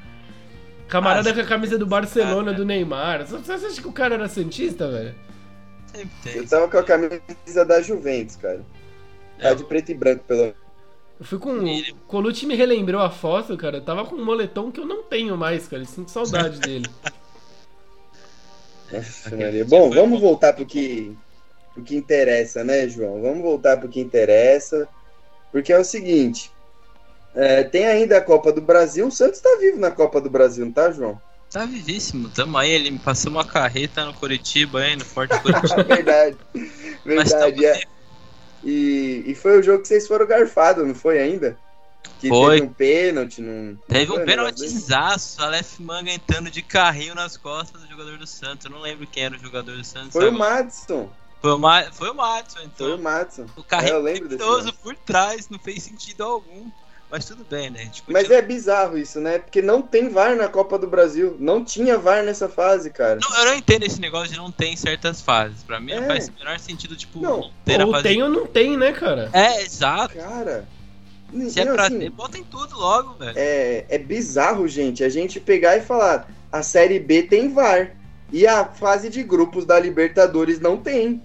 Camarada Ah, com a camisa do Barcelona, do Neymar. Você acha que o cara era Santista, velho? Eu tava com a camisa da Juventus, cara. Tá É. de preto e branco, pelo Eu fui com. Ele- O Colucci me relembrou a foto, cara. Eu tava com um moletom que eu não tenho mais, cara. Eu sinto saudade dele. Nossa, Maria. Bom, vamos voltar pro que, pro que interessa, né, João? Vamos voltar pro que interessa. Porque é o seguinte: é, tem ainda a Copa do Brasil. O Santos tá vivo na Copa do Brasil, não tá, João? Tá vivíssimo, tamo aí, ele me passou uma carreta no Curitiba aí, no Forte Curitiba. Verdade. Tamo Verdade. é. E, e foi o jogo que vocês foram garfados, não foi ainda? Que Foi. teve um pênalti. Não, Teve um desse? penaltizaço, Aleph Manga entrando de carrinho nas costas do jogador do Santos. Eu não lembro quem era o jogador do Santos. Foi o agora. Madison. Foi o, Ma... foi o Madison, Foi o então. Madison. O É, carrinho lance. por trás, não fez sentido algum. Mas tudo bem, né? A gente Mas é bizarro isso, né? Porque não tem VAR na Copa do Brasil. Não tinha VAR nessa fase, cara. Não, eu não entendo esse negócio de não ter em certas fases. Pra mim É. não faz o menor sentido, tipo, Não, ter a ou fase. tem ou não tem, né, cara? É, exato. Cara. Se é não, pra assim, ter, bota em tudo logo, velho. é, é bizarro, gente, a gente pegar e falar: a Série B tem VAR. E a fase de grupos da Libertadores não tem.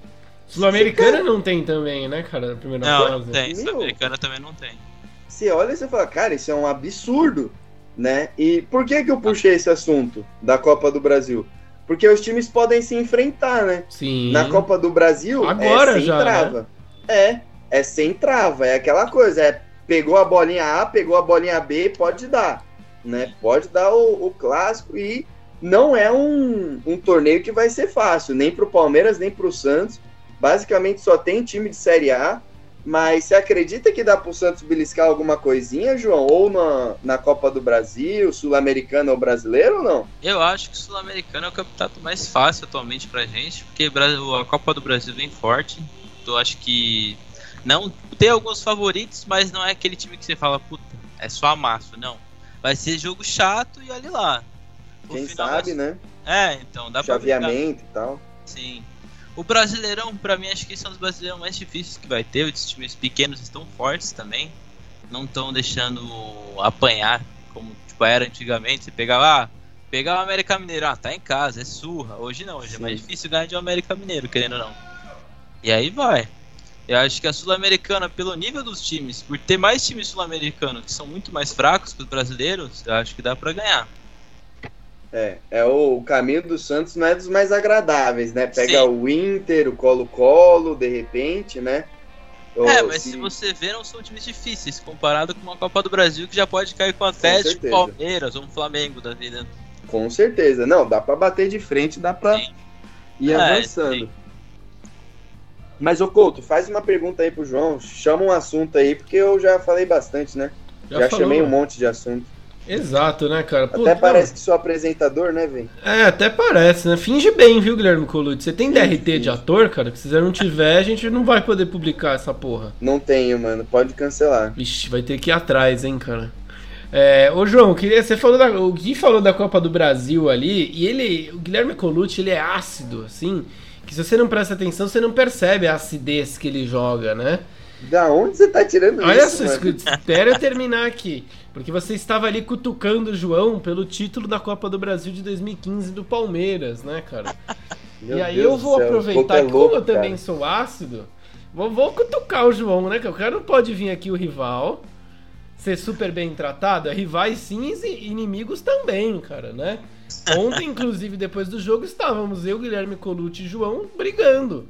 Sul-Americana não tem também, né, cara? Na primeira Não, fase. não tem. Sul-Americana também não tem. Você olha e você fala, cara, isso é um absurdo, né? E por que que eu puxei esse assunto da Copa do Brasil? Porque os times podem se enfrentar, né? Sim. Na Copa do Brasil Agora é sem já, né? trava. É, é sem trava, é aquela coisa, é pegou a bolinha A, pegou a bolinha B, pode dar, né? Pode dar o, o clássico e não é um, um torneio que vai ser fácil, nem pro Palmeiras, nem pro Santos. Basicamente só tem time de Série A, mas você acredita que dá pro Santos beliscar alguma coisinha, João? Ou na, na Copa do Brasil, Sul-Americana ou Brasileiro ou não? Eu acho que o Sul-Americano é o campeonato mais fácil atualmente pra gente, porque a Copa do Brasil vem forte. Então eu acho que não tem alguns favoritos, mas não é aquele time que você fala, puta, é só amasso, não. Vai ser jogo chato e olha lá. Quem final sabe, né? É, então dá pra brincar. Chaveamento e tal. Sim. O Brasileirão, pra mim, acho que são os brasileiros mais difíceis que vai ter. Os times pequenos estão fortes também. Não estão deixando apanhar, como tipo, era antigamente. Você pegava, ah, pegar o América Mineiro, ah, tá em casa, é surra. Hoje não, hoje é mais difícil ganhar de um América Mineiro, querendo ou não. E aí vai. Eu acho que a Sul-Americana, pelo nível dos times, por ter mais times sul-americanos que são muito mais fracos que os brasileiros, eu acho que dá pra ganhar. É, é o, o caminho do Santos não é dos mais agradáveis, né? Pega Sim. o Inter, o Colo-Colo, de repente, né? Ou É, mas se- se você ver, não são times difíceis, comparado com uma Copa do Brasil que já pode cair com o Atlético. Palmeiras ou um Flamengo da vida. Com certeza. Não, dá pra bater de frente, dá pra Sim. ir É, avançando. sim. Mas, ô Couto, faz uma pergunta aí pro João. Chama um assunto aí, porque eu já falei bastante, né? Já, falou, chamei um monte de assunto. Exato, né, cara? Pô, Até parece que sou apresentador, né, velho? É, até parece, né? Finge bem, viu, Guilherme Colucci? Você tem DRT de ator, cara? Que se você não tiver, a gente não vai poder publicar essa porra. Não tenho, mano. Pode cancelar. Vixe, vai ter que ir atrás, hein, cara. É, ô João, queria, você falou da, o Gui falou da Copa do Brasil ali, e ele, o Guilherme Colucci, ele é ácido, assim, que se você não presta atenção, você não percebe a acidez que ele joga, né? Da onde você tá tirando Olha isso, só, mano? escuta, espera eu terminar aqui. Porque você estava ali cutucando o João pelo título da Copa do Brasil de 2015 do Palmeiras, né, cara? Meu e aí Deus eu vou céu, aproveitar é que como louco, eu também cara. sou ácido, vou, vou cutucar o João, né? Que o cara não pode vir aqui o rival, ser super bem tratado? É rivais sim e inimigos também, cara, né? Ontem, inclusive, depois do jogo, estávamos eu, Guilherme Colucci e João brigando.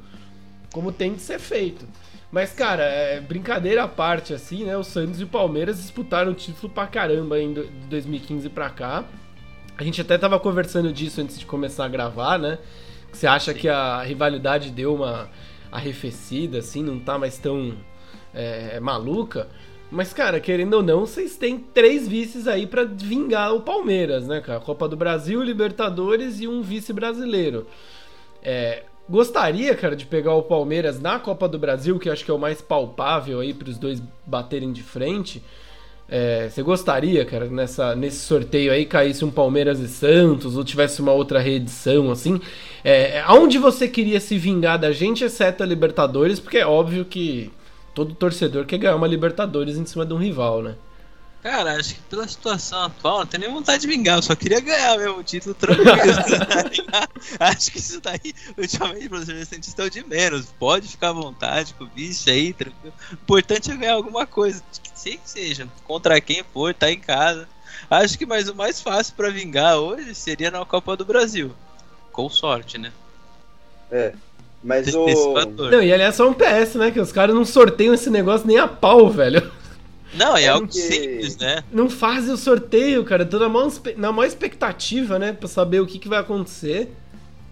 Como tem de ser feito. Mas, cara, é, brincadeira à parte, assim, né? O Santos e o Palmeiras disputaram o título pra caramba em 2015 pra cá. A gente até tava conversando disso antes de começar a gravar, né? Você acha Sim. que a rivalidade deu uma arrefecida, assim, não tá mais tão é, maluca? Mas, cara, querendo ou não, vocês têm três vices aí para vingar o Palmeiras, né, cara? Copa do Brasil, Libertadores e um vice brasileiro. É, gostaria, cara, de pegar o Palmeiras na Copa do Brasil, que acho que é o mais palpável aí para os dois baterem de frente. É, você gostaria, cara, nessa, nesse sorteio aí caísse um Palmeiras e Santos ou tivesse uma outra reedição assim? É, aonde você queria se vingar da gente, exceto a Libertadores? Porque é óbvio que todo torcedor quer ganhar uma Libertadores em cima de um rival, né? Cara, acho que pela situação atual, não tenho nem vontade de vingar, eu só queria ganhar mesmo o título tranquilo. acho que isso daí, ultimamente, para os Santista é o de menos. Pode ficar à vontade com o bicho aí, tranquilo. O importante é ganhar alguma coisa, sei que seja, contra quem for, tá em casa. Acho que mais o mais fácil para vingar hoje seria na Copa do Brasil. Com sorte, né? É. Mas o. Não, e aliás, só um PS, né? Que os caras não sorteiam esse negócio nem a pau, velho. Não, é, é algo simples, né? Não fazem o sorteio, cara. Tô na maior, na maior expectativa, né? Pra saber o que, que vai acontecer.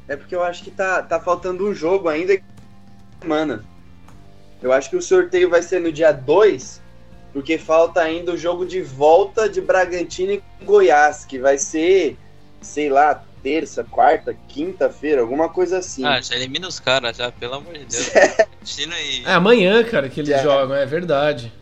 É porque eu acho que tá, tá faltando um jogo ainda semana. Eu acho que o sorteio vai ser no dia 2, porque falta ainda o jogo de volta de Bragantino e Goiás, que vai ser, sei lá, terça, quarta, quinta-feira, alguma coisa assim. Ah, já elimina os caras já, pelo amor de Deus. e... É amanhã, cara, que eles já. jogam, é verdade.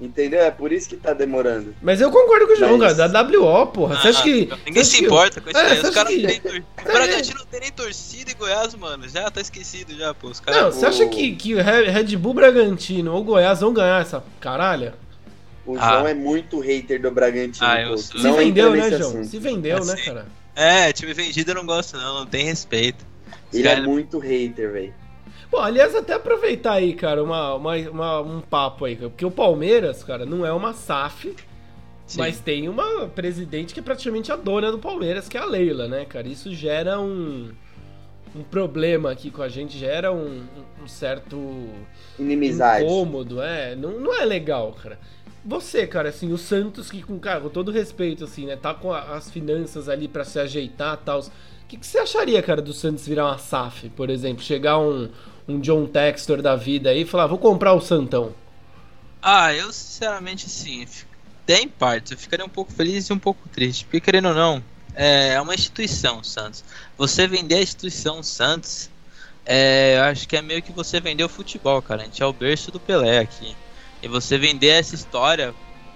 Entendeu? É por isso que tá demorando. Mas eu concordo com o João, Mas... cara. Da WO, porra. Ah, você acha que. Ninguém se importa com isso é, aí. Os caras que... não tem tor... O Bragantino não tem nem torcida e Goiás, mano. Já tá esquecido já, pô. Os cara... Não, você acha que, que Red Bull Bragantino ou Goiás vão ganhar essa caralha? O ah. João é muito hater do Bragantino. Ah, eu sou... Se vendeu, né, João? Assunto. Se vendeu, assim. né, cara? É, time vendido eu não gosto, não, não tem respeito. Ele cara... é muito hater, velho. Bom, aliás, até aproveitar aí, cara, uma, uma, uma, um papo aí, porque o Palmeiras, cara, não é uma SAF, Sim. mas tem uma presidente que é praticamente a dona do Palmeiras, que é a Leila, né, cara? Isso gera um, um problema aqui com a gente, gera um, um certo inimizade. incômodo, é, não, não é legal, cara. Você, cara, assim, o Santos, que com, cara, com todo respeito, assim, né, tá com as finanças ali para se ajeitar e tal. O que, que você acharia, cara, do Santos virar uma SAF, por exemplo? Chegar um, um John Textor da vida aí e falar, vou comprar o Santão? Ah, eu sinceramente, sim, tem partes. Eu ficaria um pouco feliz e um pouco triste. Porque, querendo ou não, é uma instituição, Santos. Você vender a instituição Santos, é, eu acho que é meio que você vender o futebol, cara. A gente é o berço do Pelé aqui. E você vender essa história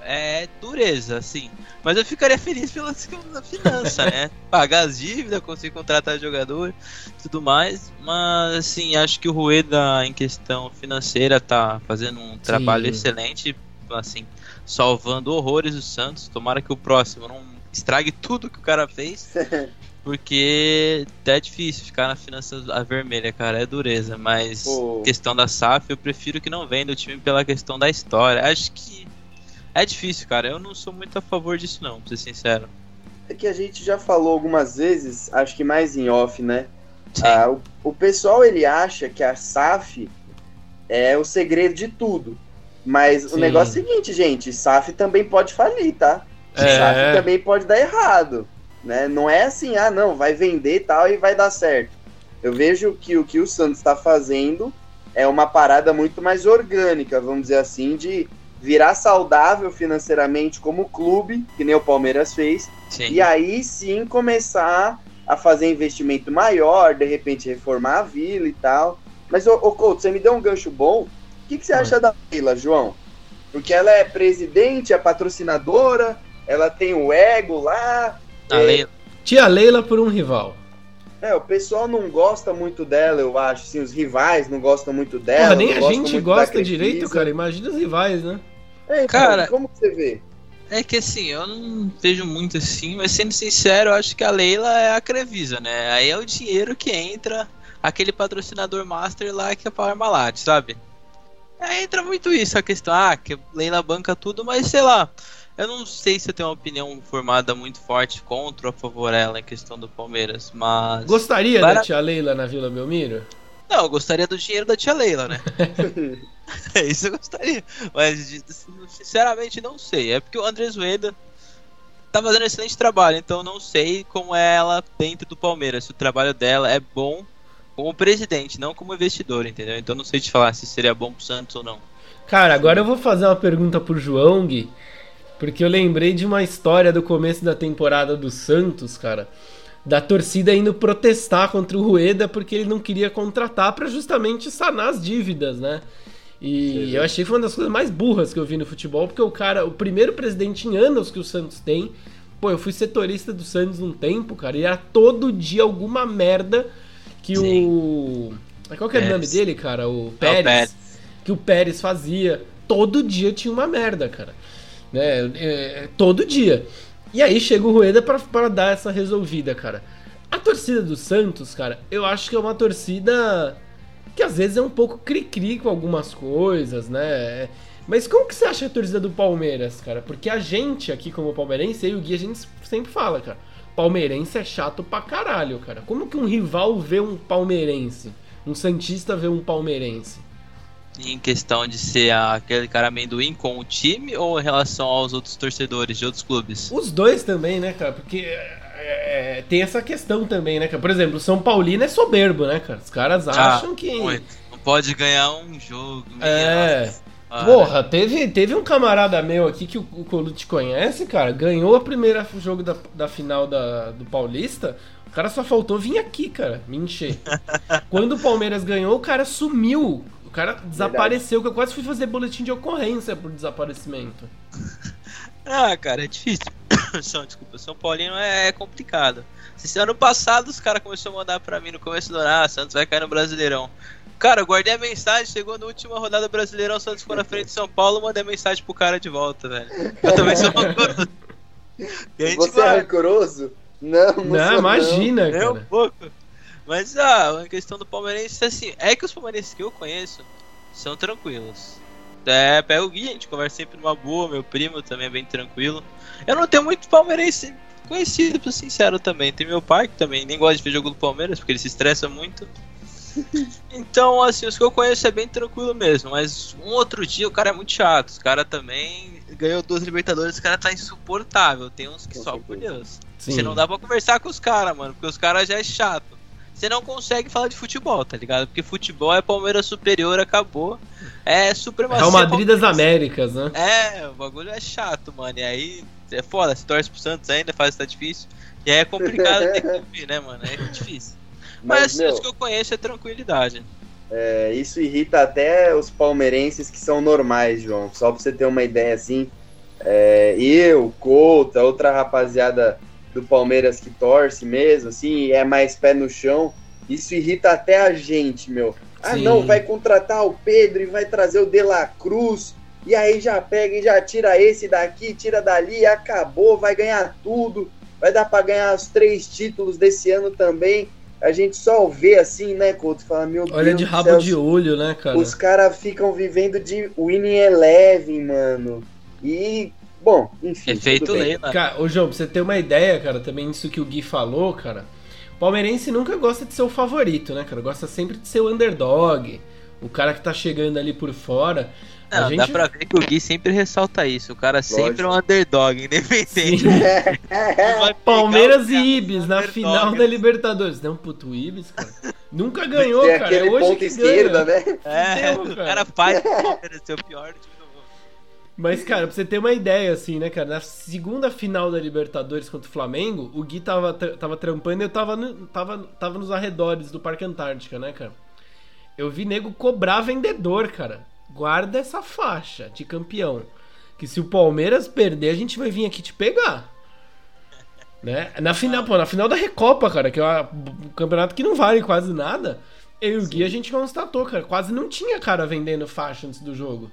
é dureza, assim. Mas eu ficaria feliz pela finança, né? Pagar as dívidas, conseguir contratar jogador tudo mais. Mas, assim, acho que o Rueda, em questão financeira, tá fazendo um Sim. trabalho excelente, assim, salvando horrores do Santos. Tomara que o próximo não estrague tudo que o cara fez. Porque é difícil ficar na finança vermelha, cara, é dureza. Mas Pô. questão da SAF, eu prefiro que não venda o time pela questão da história. Acho que é difícil, cara. Eu não sou muito a favor disso, não, pra ser sincero. É que a gente já falou algumas vezes, acho que mais em off, né? Ah, o, o pessoal ele acha que a SAF é o segredo de tudo. Mas Sim. o negócio é o seguinte, gente: SAF também pode falir, tá? É. SAF também pode dar errado. Né? Não é assim, ah, não, vai vender tal e vai dar certo. Eu vejo que o que o Santos está fazendo é uma parada muito mais orgânica, vamos dizer assim, de virar saudável financeiramente como clube, que nem o Palmeiras fez, sim. e aí sim começar a fazer investimento maior, de repente reformar a vila e tal. Mas, ô, ô Couto, você me deu um gancho bom. O que, que você acha da vila, João? Porque ela é presidente, é patrocinadora, ela tem o ego lá, a Leila. Tia Leila por um rival. É, o pessoal não gosta muito dela, eu acho. Assim, os rivais não gostam muito dela. Porra, nem a gente gosta direito, cara. Imagina os rivais, né? É, então, cara, como você vê? É que assim, eu não vejo muito assim, mas sendo sincero, eu acho que a Leila é a Crevisa, né? Aí é o dinheiro que entra, aquele patrocinador master lá que é a Parmalat, sabe? É, entra muito isso, a questão, ah, que Leila banca tudo, mas sei lá. Eu não sei se eu tenho uma opinião formada muito forte contra ou a favor dela em questão do Palmeiras, mas. Gostaria Para... da tia Leila na Vila Belmiro? Não, eu gostaria do dinheiro da tia Leila, né? é isso eu gostaria. Mas, sinceramente, não sei. É porque o Andrés Rueda tá fazendo um excelente trabalho, então não sei como é ela dentro do Palmeiras. Se o trabalho dela é bom como presidente, não como investidor, entendeu? Então não sei te falar se seria bom pro Santos ou não. Cara, agora eu vou fazer uma pergunta pro João Gui, porque eu lembrei de uma história do começo da temporada do Santos, cara, da torcida indo protestar contra o Rueda porque ele não queria contratar para justamente sanar as dívidas, né? E eu achei que foi uma das coisas mais burras que eu vi no futebol, porque o cara, o primeiro presidente em anos que o Santos tem, pô, eu fui setorista do Santos um tempo, cara, e era todo dia alguma merda que Sim. o. Qual que é o nome dele, cara? O Pérez, é o Pérez. Que o Pérez fazia. Todo dia tinha uma merda, cara. Né? É, é todo dia. E aí chega o Rueda para dar essa resolvida, cara. A torcida do Santos, cara, eu acho que é uma torcida que às vezes é um pouco cri-cri com algumas coisas, né? Mas como que você acha a torcida do Palmeiras, cara? Porque a gente aqui como palmeirense, eu e o Gui, a gente sempre fala, cara palmeirense é chato pra caralho, cara. Como que um rival vê um palmeirense? Um Santista vê um palmeirense? Em questão de ser aquele cara amendoim com o time ou em relação aos outros torcedores de outros clubes? Os dois também, né, cara? Porque é, é tem essa questão também, né, cara? Por exemplo, o São Paulino é soberbo, né, cara? Os caras ah, acham ah, que. Muito. Não pode ganhar um jogo. É. Ah, Porra, teve, teve um camarada meu aqui que o, o Colucci conhece, cara. Ganhou a primeira jogo da, da final da, do Paulista. O cara só faltou vir aqui, cara, me encher. Quando o Palmeiras ganhou, o cara sumiu. O cara desapareceu, que eu quase fui fazer boletim de ocorrência por desaparecimento. Ah, cara, é difícil. São, desculpa, São Paulino é, é complicado. Se ano passado os caras começaram a mandar pra mim no começo do ano, ah, Santos vai cair no Brasileirão. Cara, eu guardei a mensagem, chegou na última rodada brasileira, o Santos foi na frente de São Paulo, mandei mensagem pro cara de volta, velho. Eu também sou rancoroso. Você é rancoroso? Não, não, não imagina, não. cara. É um pouco. Mas ah, a questão do palmeirense, assim, é que os palmeirenses que eu conheço são tranquilos. É, pega o Gui, a gente conversa sempre numa boa, meu primo também é bem tranquilo. Eu não tenho muito palmeirense conhecido, pra ser sincero também. Tem meu pai que também nem gosta de ver jogo do Palmeiras, porque ele se estressa muito. Então, assim, os que eu conheço é bem tranquilo mesmo, mas um outro dia o cara é muito chato. Os cara também ganhou duas Libertadores, o cara tá insuportável. Tem uns que só por Deus. Sim. Você não dá pra conversar com os caras, mano, porque os caras já é chato. Você não consegue falar de futebol, tá ligado? Porque futebol é Palmeiras superior, acabou. É supremacia. É o Madrid das Américas, né? É, o bagulho é chato, mano. E aí é foda, se torce pro Santos ainda, faz tá difícil. E aí é complicado ter que ouvir, né, mano? É difícil. Mas, Mas meu, que eu conheço é tranquilidade. É, isso irrita até os palmeirenses que são normais, João. Só pra você ter uma ideia assim. É, eu, Couta, outra rapaziada do Palmeiras que torce mesmo, assim, é mais pé no chão. Isso irrita até a gente, meu. Ah, Sim. não, vai contratar o Pedro e vai trazer o De La Cruz. E aí já pega e já tira esse daqui, tira dali, acabou, vai ganhar tudo. Vai dar para ganhar os três títulos desse ano também a gente só vê assim, né, Couto? Fala, meu Olha Deus de rabo céu, de olho, né, cara? Os caras ficam vivendo de winning eleven, mano. E, bom, enfim. Efeito lei, né? Cara, ô João, pra você ter uma ideia, cara, também isso que o Gui falou, cara. O palmeirense nunca gosta de ser o favorito, né, cara? Gosta sempre de ser o underdog. O cara que tá chegando ali por fora. Não, gente... dá pra ver que o Gui sempre ressalta isso. O cara Lógico. sempre é um underdog, independente. Palmeiras e Ibis na final da Libertadores. Não, puto, o Ibis, cara. Nunca ganhou, Tem cara. É hoje ponta esquerda, ganha. né? É, Deu, cara. o cara faz o Palmeiras ser o pior time. Mas, cara, pra você ter uma ideia, assim, né, cara? Na segunda final da Libertadores contra o Flamengo, o Gui tava, tava trampando e eu tava, no, tava, tava nos arredores do Parque Antártica, né, cara? Eu vi nego cobrar vendedor, cara guarda essa faixa de campeão. Que se o Palmeiras perder, a gente vai vir aqui te pegar. Né? Na final, pô, na final da Recopa, cara, que é um campeonato que não vale quase nada. Eu e o Gui a gente constatou, cara. Quase não tinha cara vendendo faixa antes do jogo.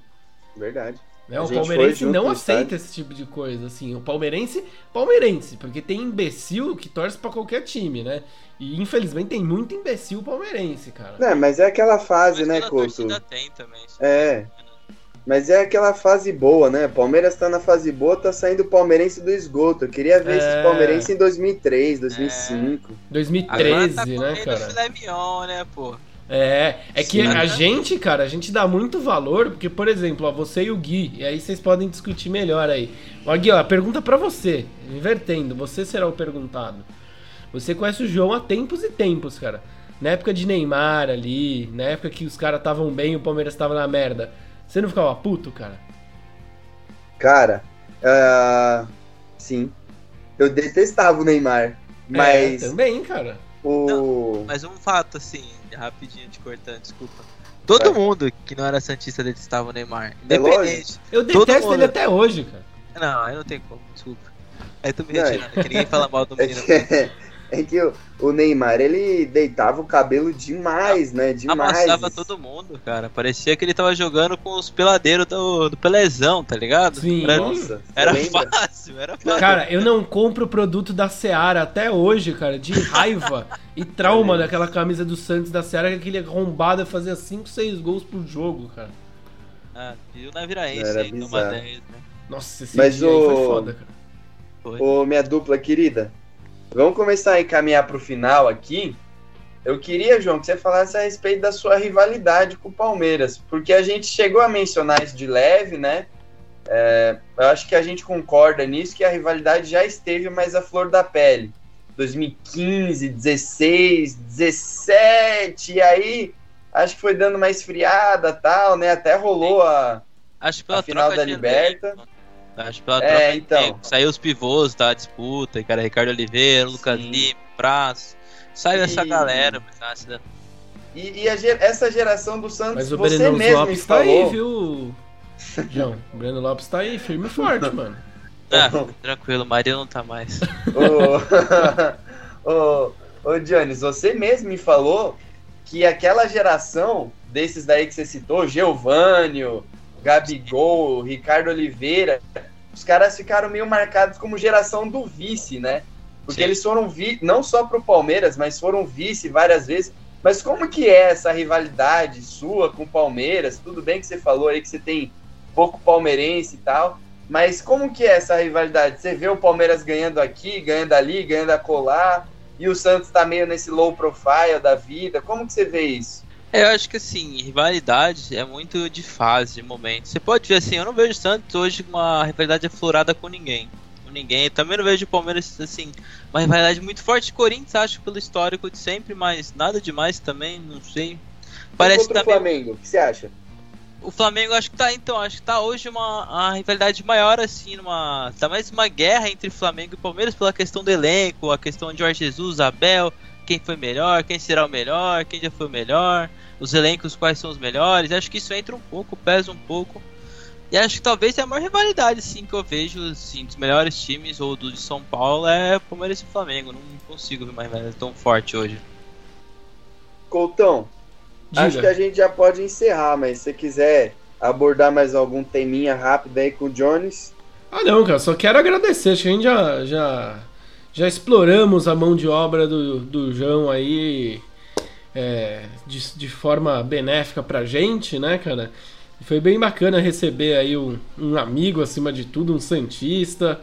Verdade. Né? O palmeirense não aceita esse tipo de coisa, assim. O palmeirense, palmeirense, porque tem imbecil que torce para qualquer time, né? E infelizmente tem muito imbecil palmeirense, cara. É, mas é aquela fase, mas né, Couto? Tem também, é. Mas é aquela fase boa, né? Palmeiras tá na fase boa, tá saindo o palmeirense do esgoto. Eu queria ver é... esse palmeirense em 2003, 2005. É... 2013, tá né, cara? Filé mignon, né, pô? É, é que Sim, a né? gente, cara, a gente dá muito valor, porque, por exemplo, ó, você e o Gui, e aí vocês podem discutir melhor aí. Ó, Gui, ó, a pergunta para você, invertendo, você será o perguntado. Você conhece o João há tempos e tempos, cara. Na época de Neymar ali, na época que os caras estavam bem e o Palmeiras tava na merda. Você não ficava puto, cara? Cara, uh, sim. Eu detestava o Neymar. É, mas. É, também, cara. O... Não, mas um fato, assim, rapidinho te cortando, desculpa. Todo é. mundo que não era Santista detestava o Neymar. É independente. É eu detesto ele até hoje, cara. Não, aí não tem como, desculpa. Aí tu me retirando, que ninguém fala mal do menino. É que o, o, Neymar, ele deitava o cabelo demais, né? Demais. Amassava todo mundo, cara. Parecia que ele tava jogando com os peladeiros do, do Pelezão, tá ligado? Sim. Era, Nossa, era fácil, era fácil. Cara, eu não compro o produto da Seara até hoje, cara, de raiva e trauma é. daquela camisa do Santos da Seara, que aquele arrombado fazia 5, 6 gols por jogo, cara. Ah, viu na Viraense aí, toma 10, né? Nossa, esse Mas dia o... foi foda, cara. Foi. Ô, minha dupla querida, Vamos começar a encaminhar para o final aqui. Eu queria, João, que você falasse a respeito da sua rivalidade com o Palmeiras, porque a gente chegou a mencionar isso de leve, né? É, eu acho que a gente concorda nisso, que a rivalidade já esteve mais à flor da pele. 2015, 16, 17, e aí acho que foi dando mais friada tal, né? Até rolou a, acho a final da Liberta. Acho pela é, troca então. Saiu os pivôs da disputa, cara, Ricardo Oliveira, Lucas Lima, Prazo. Saiu e... essa galera, mas E, e a, essa geração do Santos, mas o você Breno mesmo Lopes tá aí, viu? João, o Breno Lopes tá aí, firme e forte, mano. Ah, tranquilo, Maria não tá mais. ô, ô, ô, Giannis, você mesmo me falou que aquela geração desses daí que você citou, Geovânio, Gabigol, Ricardo Oliveira, os caras ficaram meio marcados como geração do vice, né? Porque Sim. eles foram vi não só para o Palmeiras, mas foram vice várias vezes. Mas como que é essa rivalidade sua com o Palmeiras? Tudo bem que você falou aí que você tem pouco palmeirense e tal, mas como que é essa rivalidade? Você vê o Palmeiras ganhando aqui, ganhando ali, ganhando a colar, e o Santos tá meio nesse low profile da vida. Como que você vê isso? É, eu acho que assim, rivalidade é muito de fase, de momento. Você pode ver assim, eu não vejo Santos hoje uma rivalidade aflorada com ninguém. Com ninguém. também não vejo o Palmeiras assim, uma rivalidade muito forte. Corinthians, acho, pelo histórico de sempre, mas nada demais também, não sei. Parece também... o Flamengo, o que você acha? O Flamengo acho que tá, então, acho que tá hoje uma, uma rivalidade maior, assim, numa. Tá mais uma guerra entre Flamengo e Palmeiras pela questão do elenco, a questão de Jorge Jesus, Abel, quem foi melhor, quem será o melhor, quem já foi o melhor os elencos quais são os melhores. Acho que isso entra um pouco, pesa um pouco. E acho que talvez é a maior rivalidade sim, que eu vejo assim, dos melhores times ou do de São Paulo é Palmeiras e Flamengo. Não consigo ver uma rivalidade tão forte hoje. Coutão, Diga. acho que a gente já pode encerrar, mas se quiser abordar mais algum teminha rápido aí com o Jones. Ah não, cara, só quero agradecer. Acho que a gente já, já, já exploramos a mão de obra do, do João aí é, de, de forma benéfica pra gente, né, cara? Foi bem bacana receber aí um, um amigo, acima de tudo, um Santista.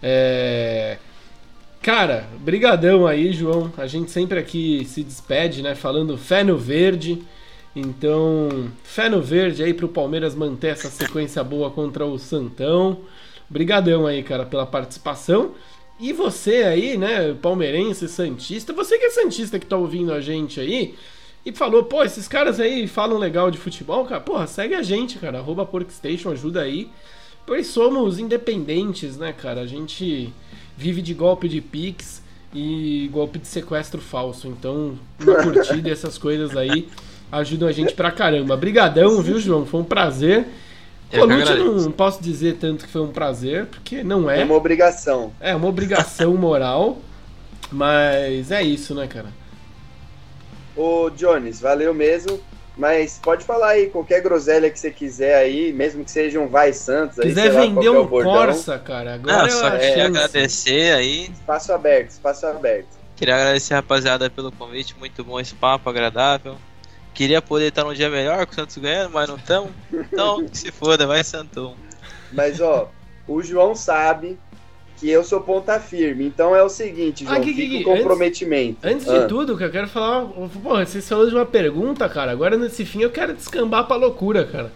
É... Cara, brigadão aí, João. A gente sempre aqui se despede, né, falando fé no verde. Então, fé no verde aí pro Palmeiras manter essa sequência boa contra o Santão. Brigadão aí, cara, pela participação. E você aí, né, palmeirense, santista, você que é santista que tá ouvindo a gente aí e falou, pô, esses caras aí falam legal de futebol, cara, porra, segue a gente, cara, arroba Porkstation, ajuda aí. Pois somos independentes, né, cara, a gente vive de golpe de Pix e golpe de sequestro falso, então uma curtida e essas coisas aí ajudam a gente pra caramba. Brigadão, viu, João? Foi um prazer. Colute não posso dizer tanto que foi um prazer, porque não é. É uma obrigação. É uma obrigação moral, mas é isso, né, cara? Ô, Jones, valeu mesmo. Mas pode falar aí, qualquer groselha que você quiser aí, mesmo que seja um Vai Santos. Aí, quiser lá, vender é um. Corsa, cara, agora Não, é só a queria agradecer aí. Espaço aberto, espaço aberto. Queria agradecer a rapaziada pelo convite, muito bom esse papo, agradável. Queria poder estar num dia melhor com o Santos ganhando, mas não estamos. Então, que se foda, vai Santão. Mas ó, o João sabe que eu sou ponta firme. Então é o seguinte, Ah, João, fica Gui, o comprometimento. Antes Ah, de tudo, que eu quero falar. Porra, vocês falaram de uma pergunta, cara. Agora nesse fim eu quero descambar pra loucura, cara.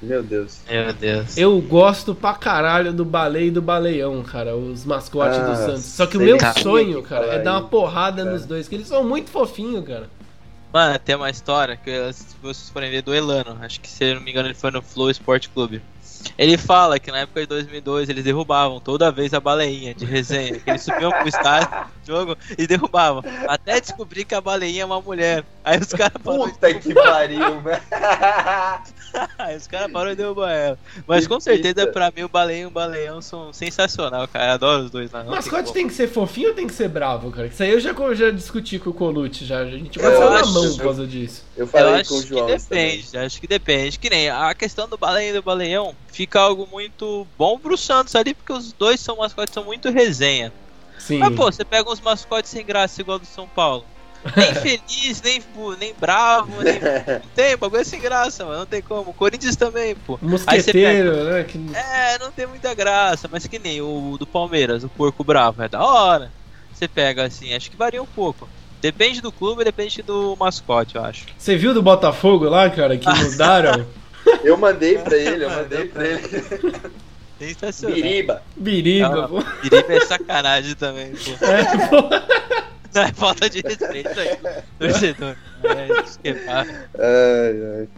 Meu Deus. Meu Deus. Eu gosto pra caralho do baleia e do baleão, cara, os mascotes Ah, do Santos. Só que o meu lá. sonho, que cara, é dar uma porrada cara. nos dois, que eles são muito fofinhos, cara. Mano, tem uma história que vocês forem ver do Elano, acho que se eu não me engano ele foi no Flow Sport Clube. Ele fala que na época de 2002 eles derrubavam toda vez a baleinha de resenha, que eles subiam pro estádio, jogo e derrubavam. Até descobrir que a baleinha é uma mulher. Aí os caras de Puta que pariu, velho. Os caras pararam de derrubar ela. Mas Que com certeza, pra mim, o Baleia e o Baleão são sensacional, cara. Eu adoro os dois lá. não mascote como. tem que ser fofinho ou tem que ser bravo, cara? Isso aí eu já, já discuti com o Colucci, já. A gente vai Eu sair na mão por causa disso. Eu Eu falei acho com o que João. também. depende, acho que depende. Que nem a questão do Baleia e do Baleão fica algo muito bom pro Santos ali, porque os dois são mascotes, são muito resenha. Sim. Mas pô, você pega uns mascotes sem graça igual do São Paulo. Nem feliz, nem, nem bravo, nem. Não tem, bagulho é sem graça, mano. Não tem como. O Corinthians também, pô. O Aí você pega- mosqueteiro, né? Que... É, não tem muita graça, mas que nem o do Palmeiras, o porco bravo, é da hora. Você pega assim, acho que varia um pouco. Depende do clube, depende do mascote, eu acho. Você viu do Botafogo lá, cara, que mudaram? Eu mandei pra ele, eu mandei pra ele. Sensacional. Biriba. Biriba, Ah, pô. Biriba é sacanagem também, pô. É, pô. Não, é falta de respeito aí, torcedor. É. Ai, ai.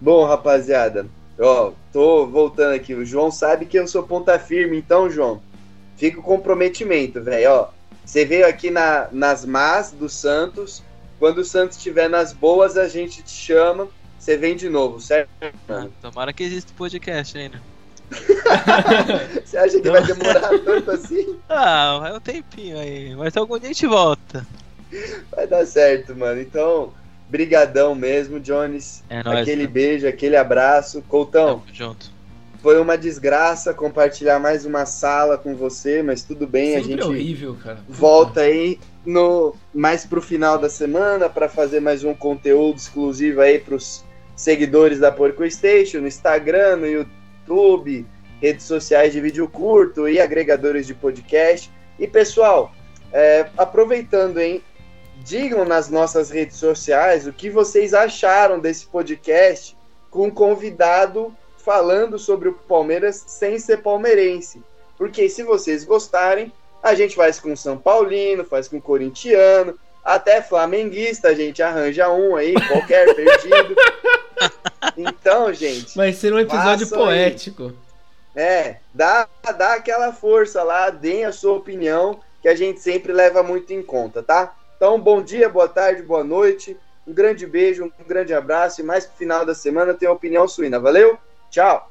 Bom, rapaziada, ó, tô voltando aqui. O João sabe que eu sou ponta firme, então, João, fica o comprometimento, velho. Ó, você veio aqui na, nas más do Santos. Quando o Santos estiver nas boas, a gente te chama. Você vem de novo, certo? Ah, Tomara que exista o podcast ainda. Você acha que vai demorar tanto assim? Ah, vai um tempinho aí, mas algum dia a gente volta. Vai dar certo, mano. Então, brigadão mesmo, Jones. É nóis. aquele mano. beijo, aquele abraço. Coutão, Tamo junto. foi uma desgraça compartilhar mais uma sala com você, mas tudo bem, a Sempre gente horrível, cara. volta aí no mais pro final da semana para fazer mais um conteúdo exclusivo aí pros seguidores da Porco Station no Instagram, no YouTube, redes sociais de vídeo curto e agregadores de podcast. E pessoal, é, aproveitando, hein? Digam nas nossas redes sociais o que vocês acharam desse podcast com um convidado falando sobre o Palmeiras sem ser palmeirense. Porque se vocês gostarem, a gente faz com São Paulino, faz com corintiano, até flamenguista a gente arranja um aí, qualquer perdido. Então, gente, Vai ser um episódio Façam aí. poético. é, dá, dá aquela força lá, deem a sua opinião, que a gente sempre leva muito em conta, tá? Então, bom dia, boa tarde, boa noite, um grande beijo, um grande abraço e mais pro final da semana tem opinião suína. Valeu? Tchau!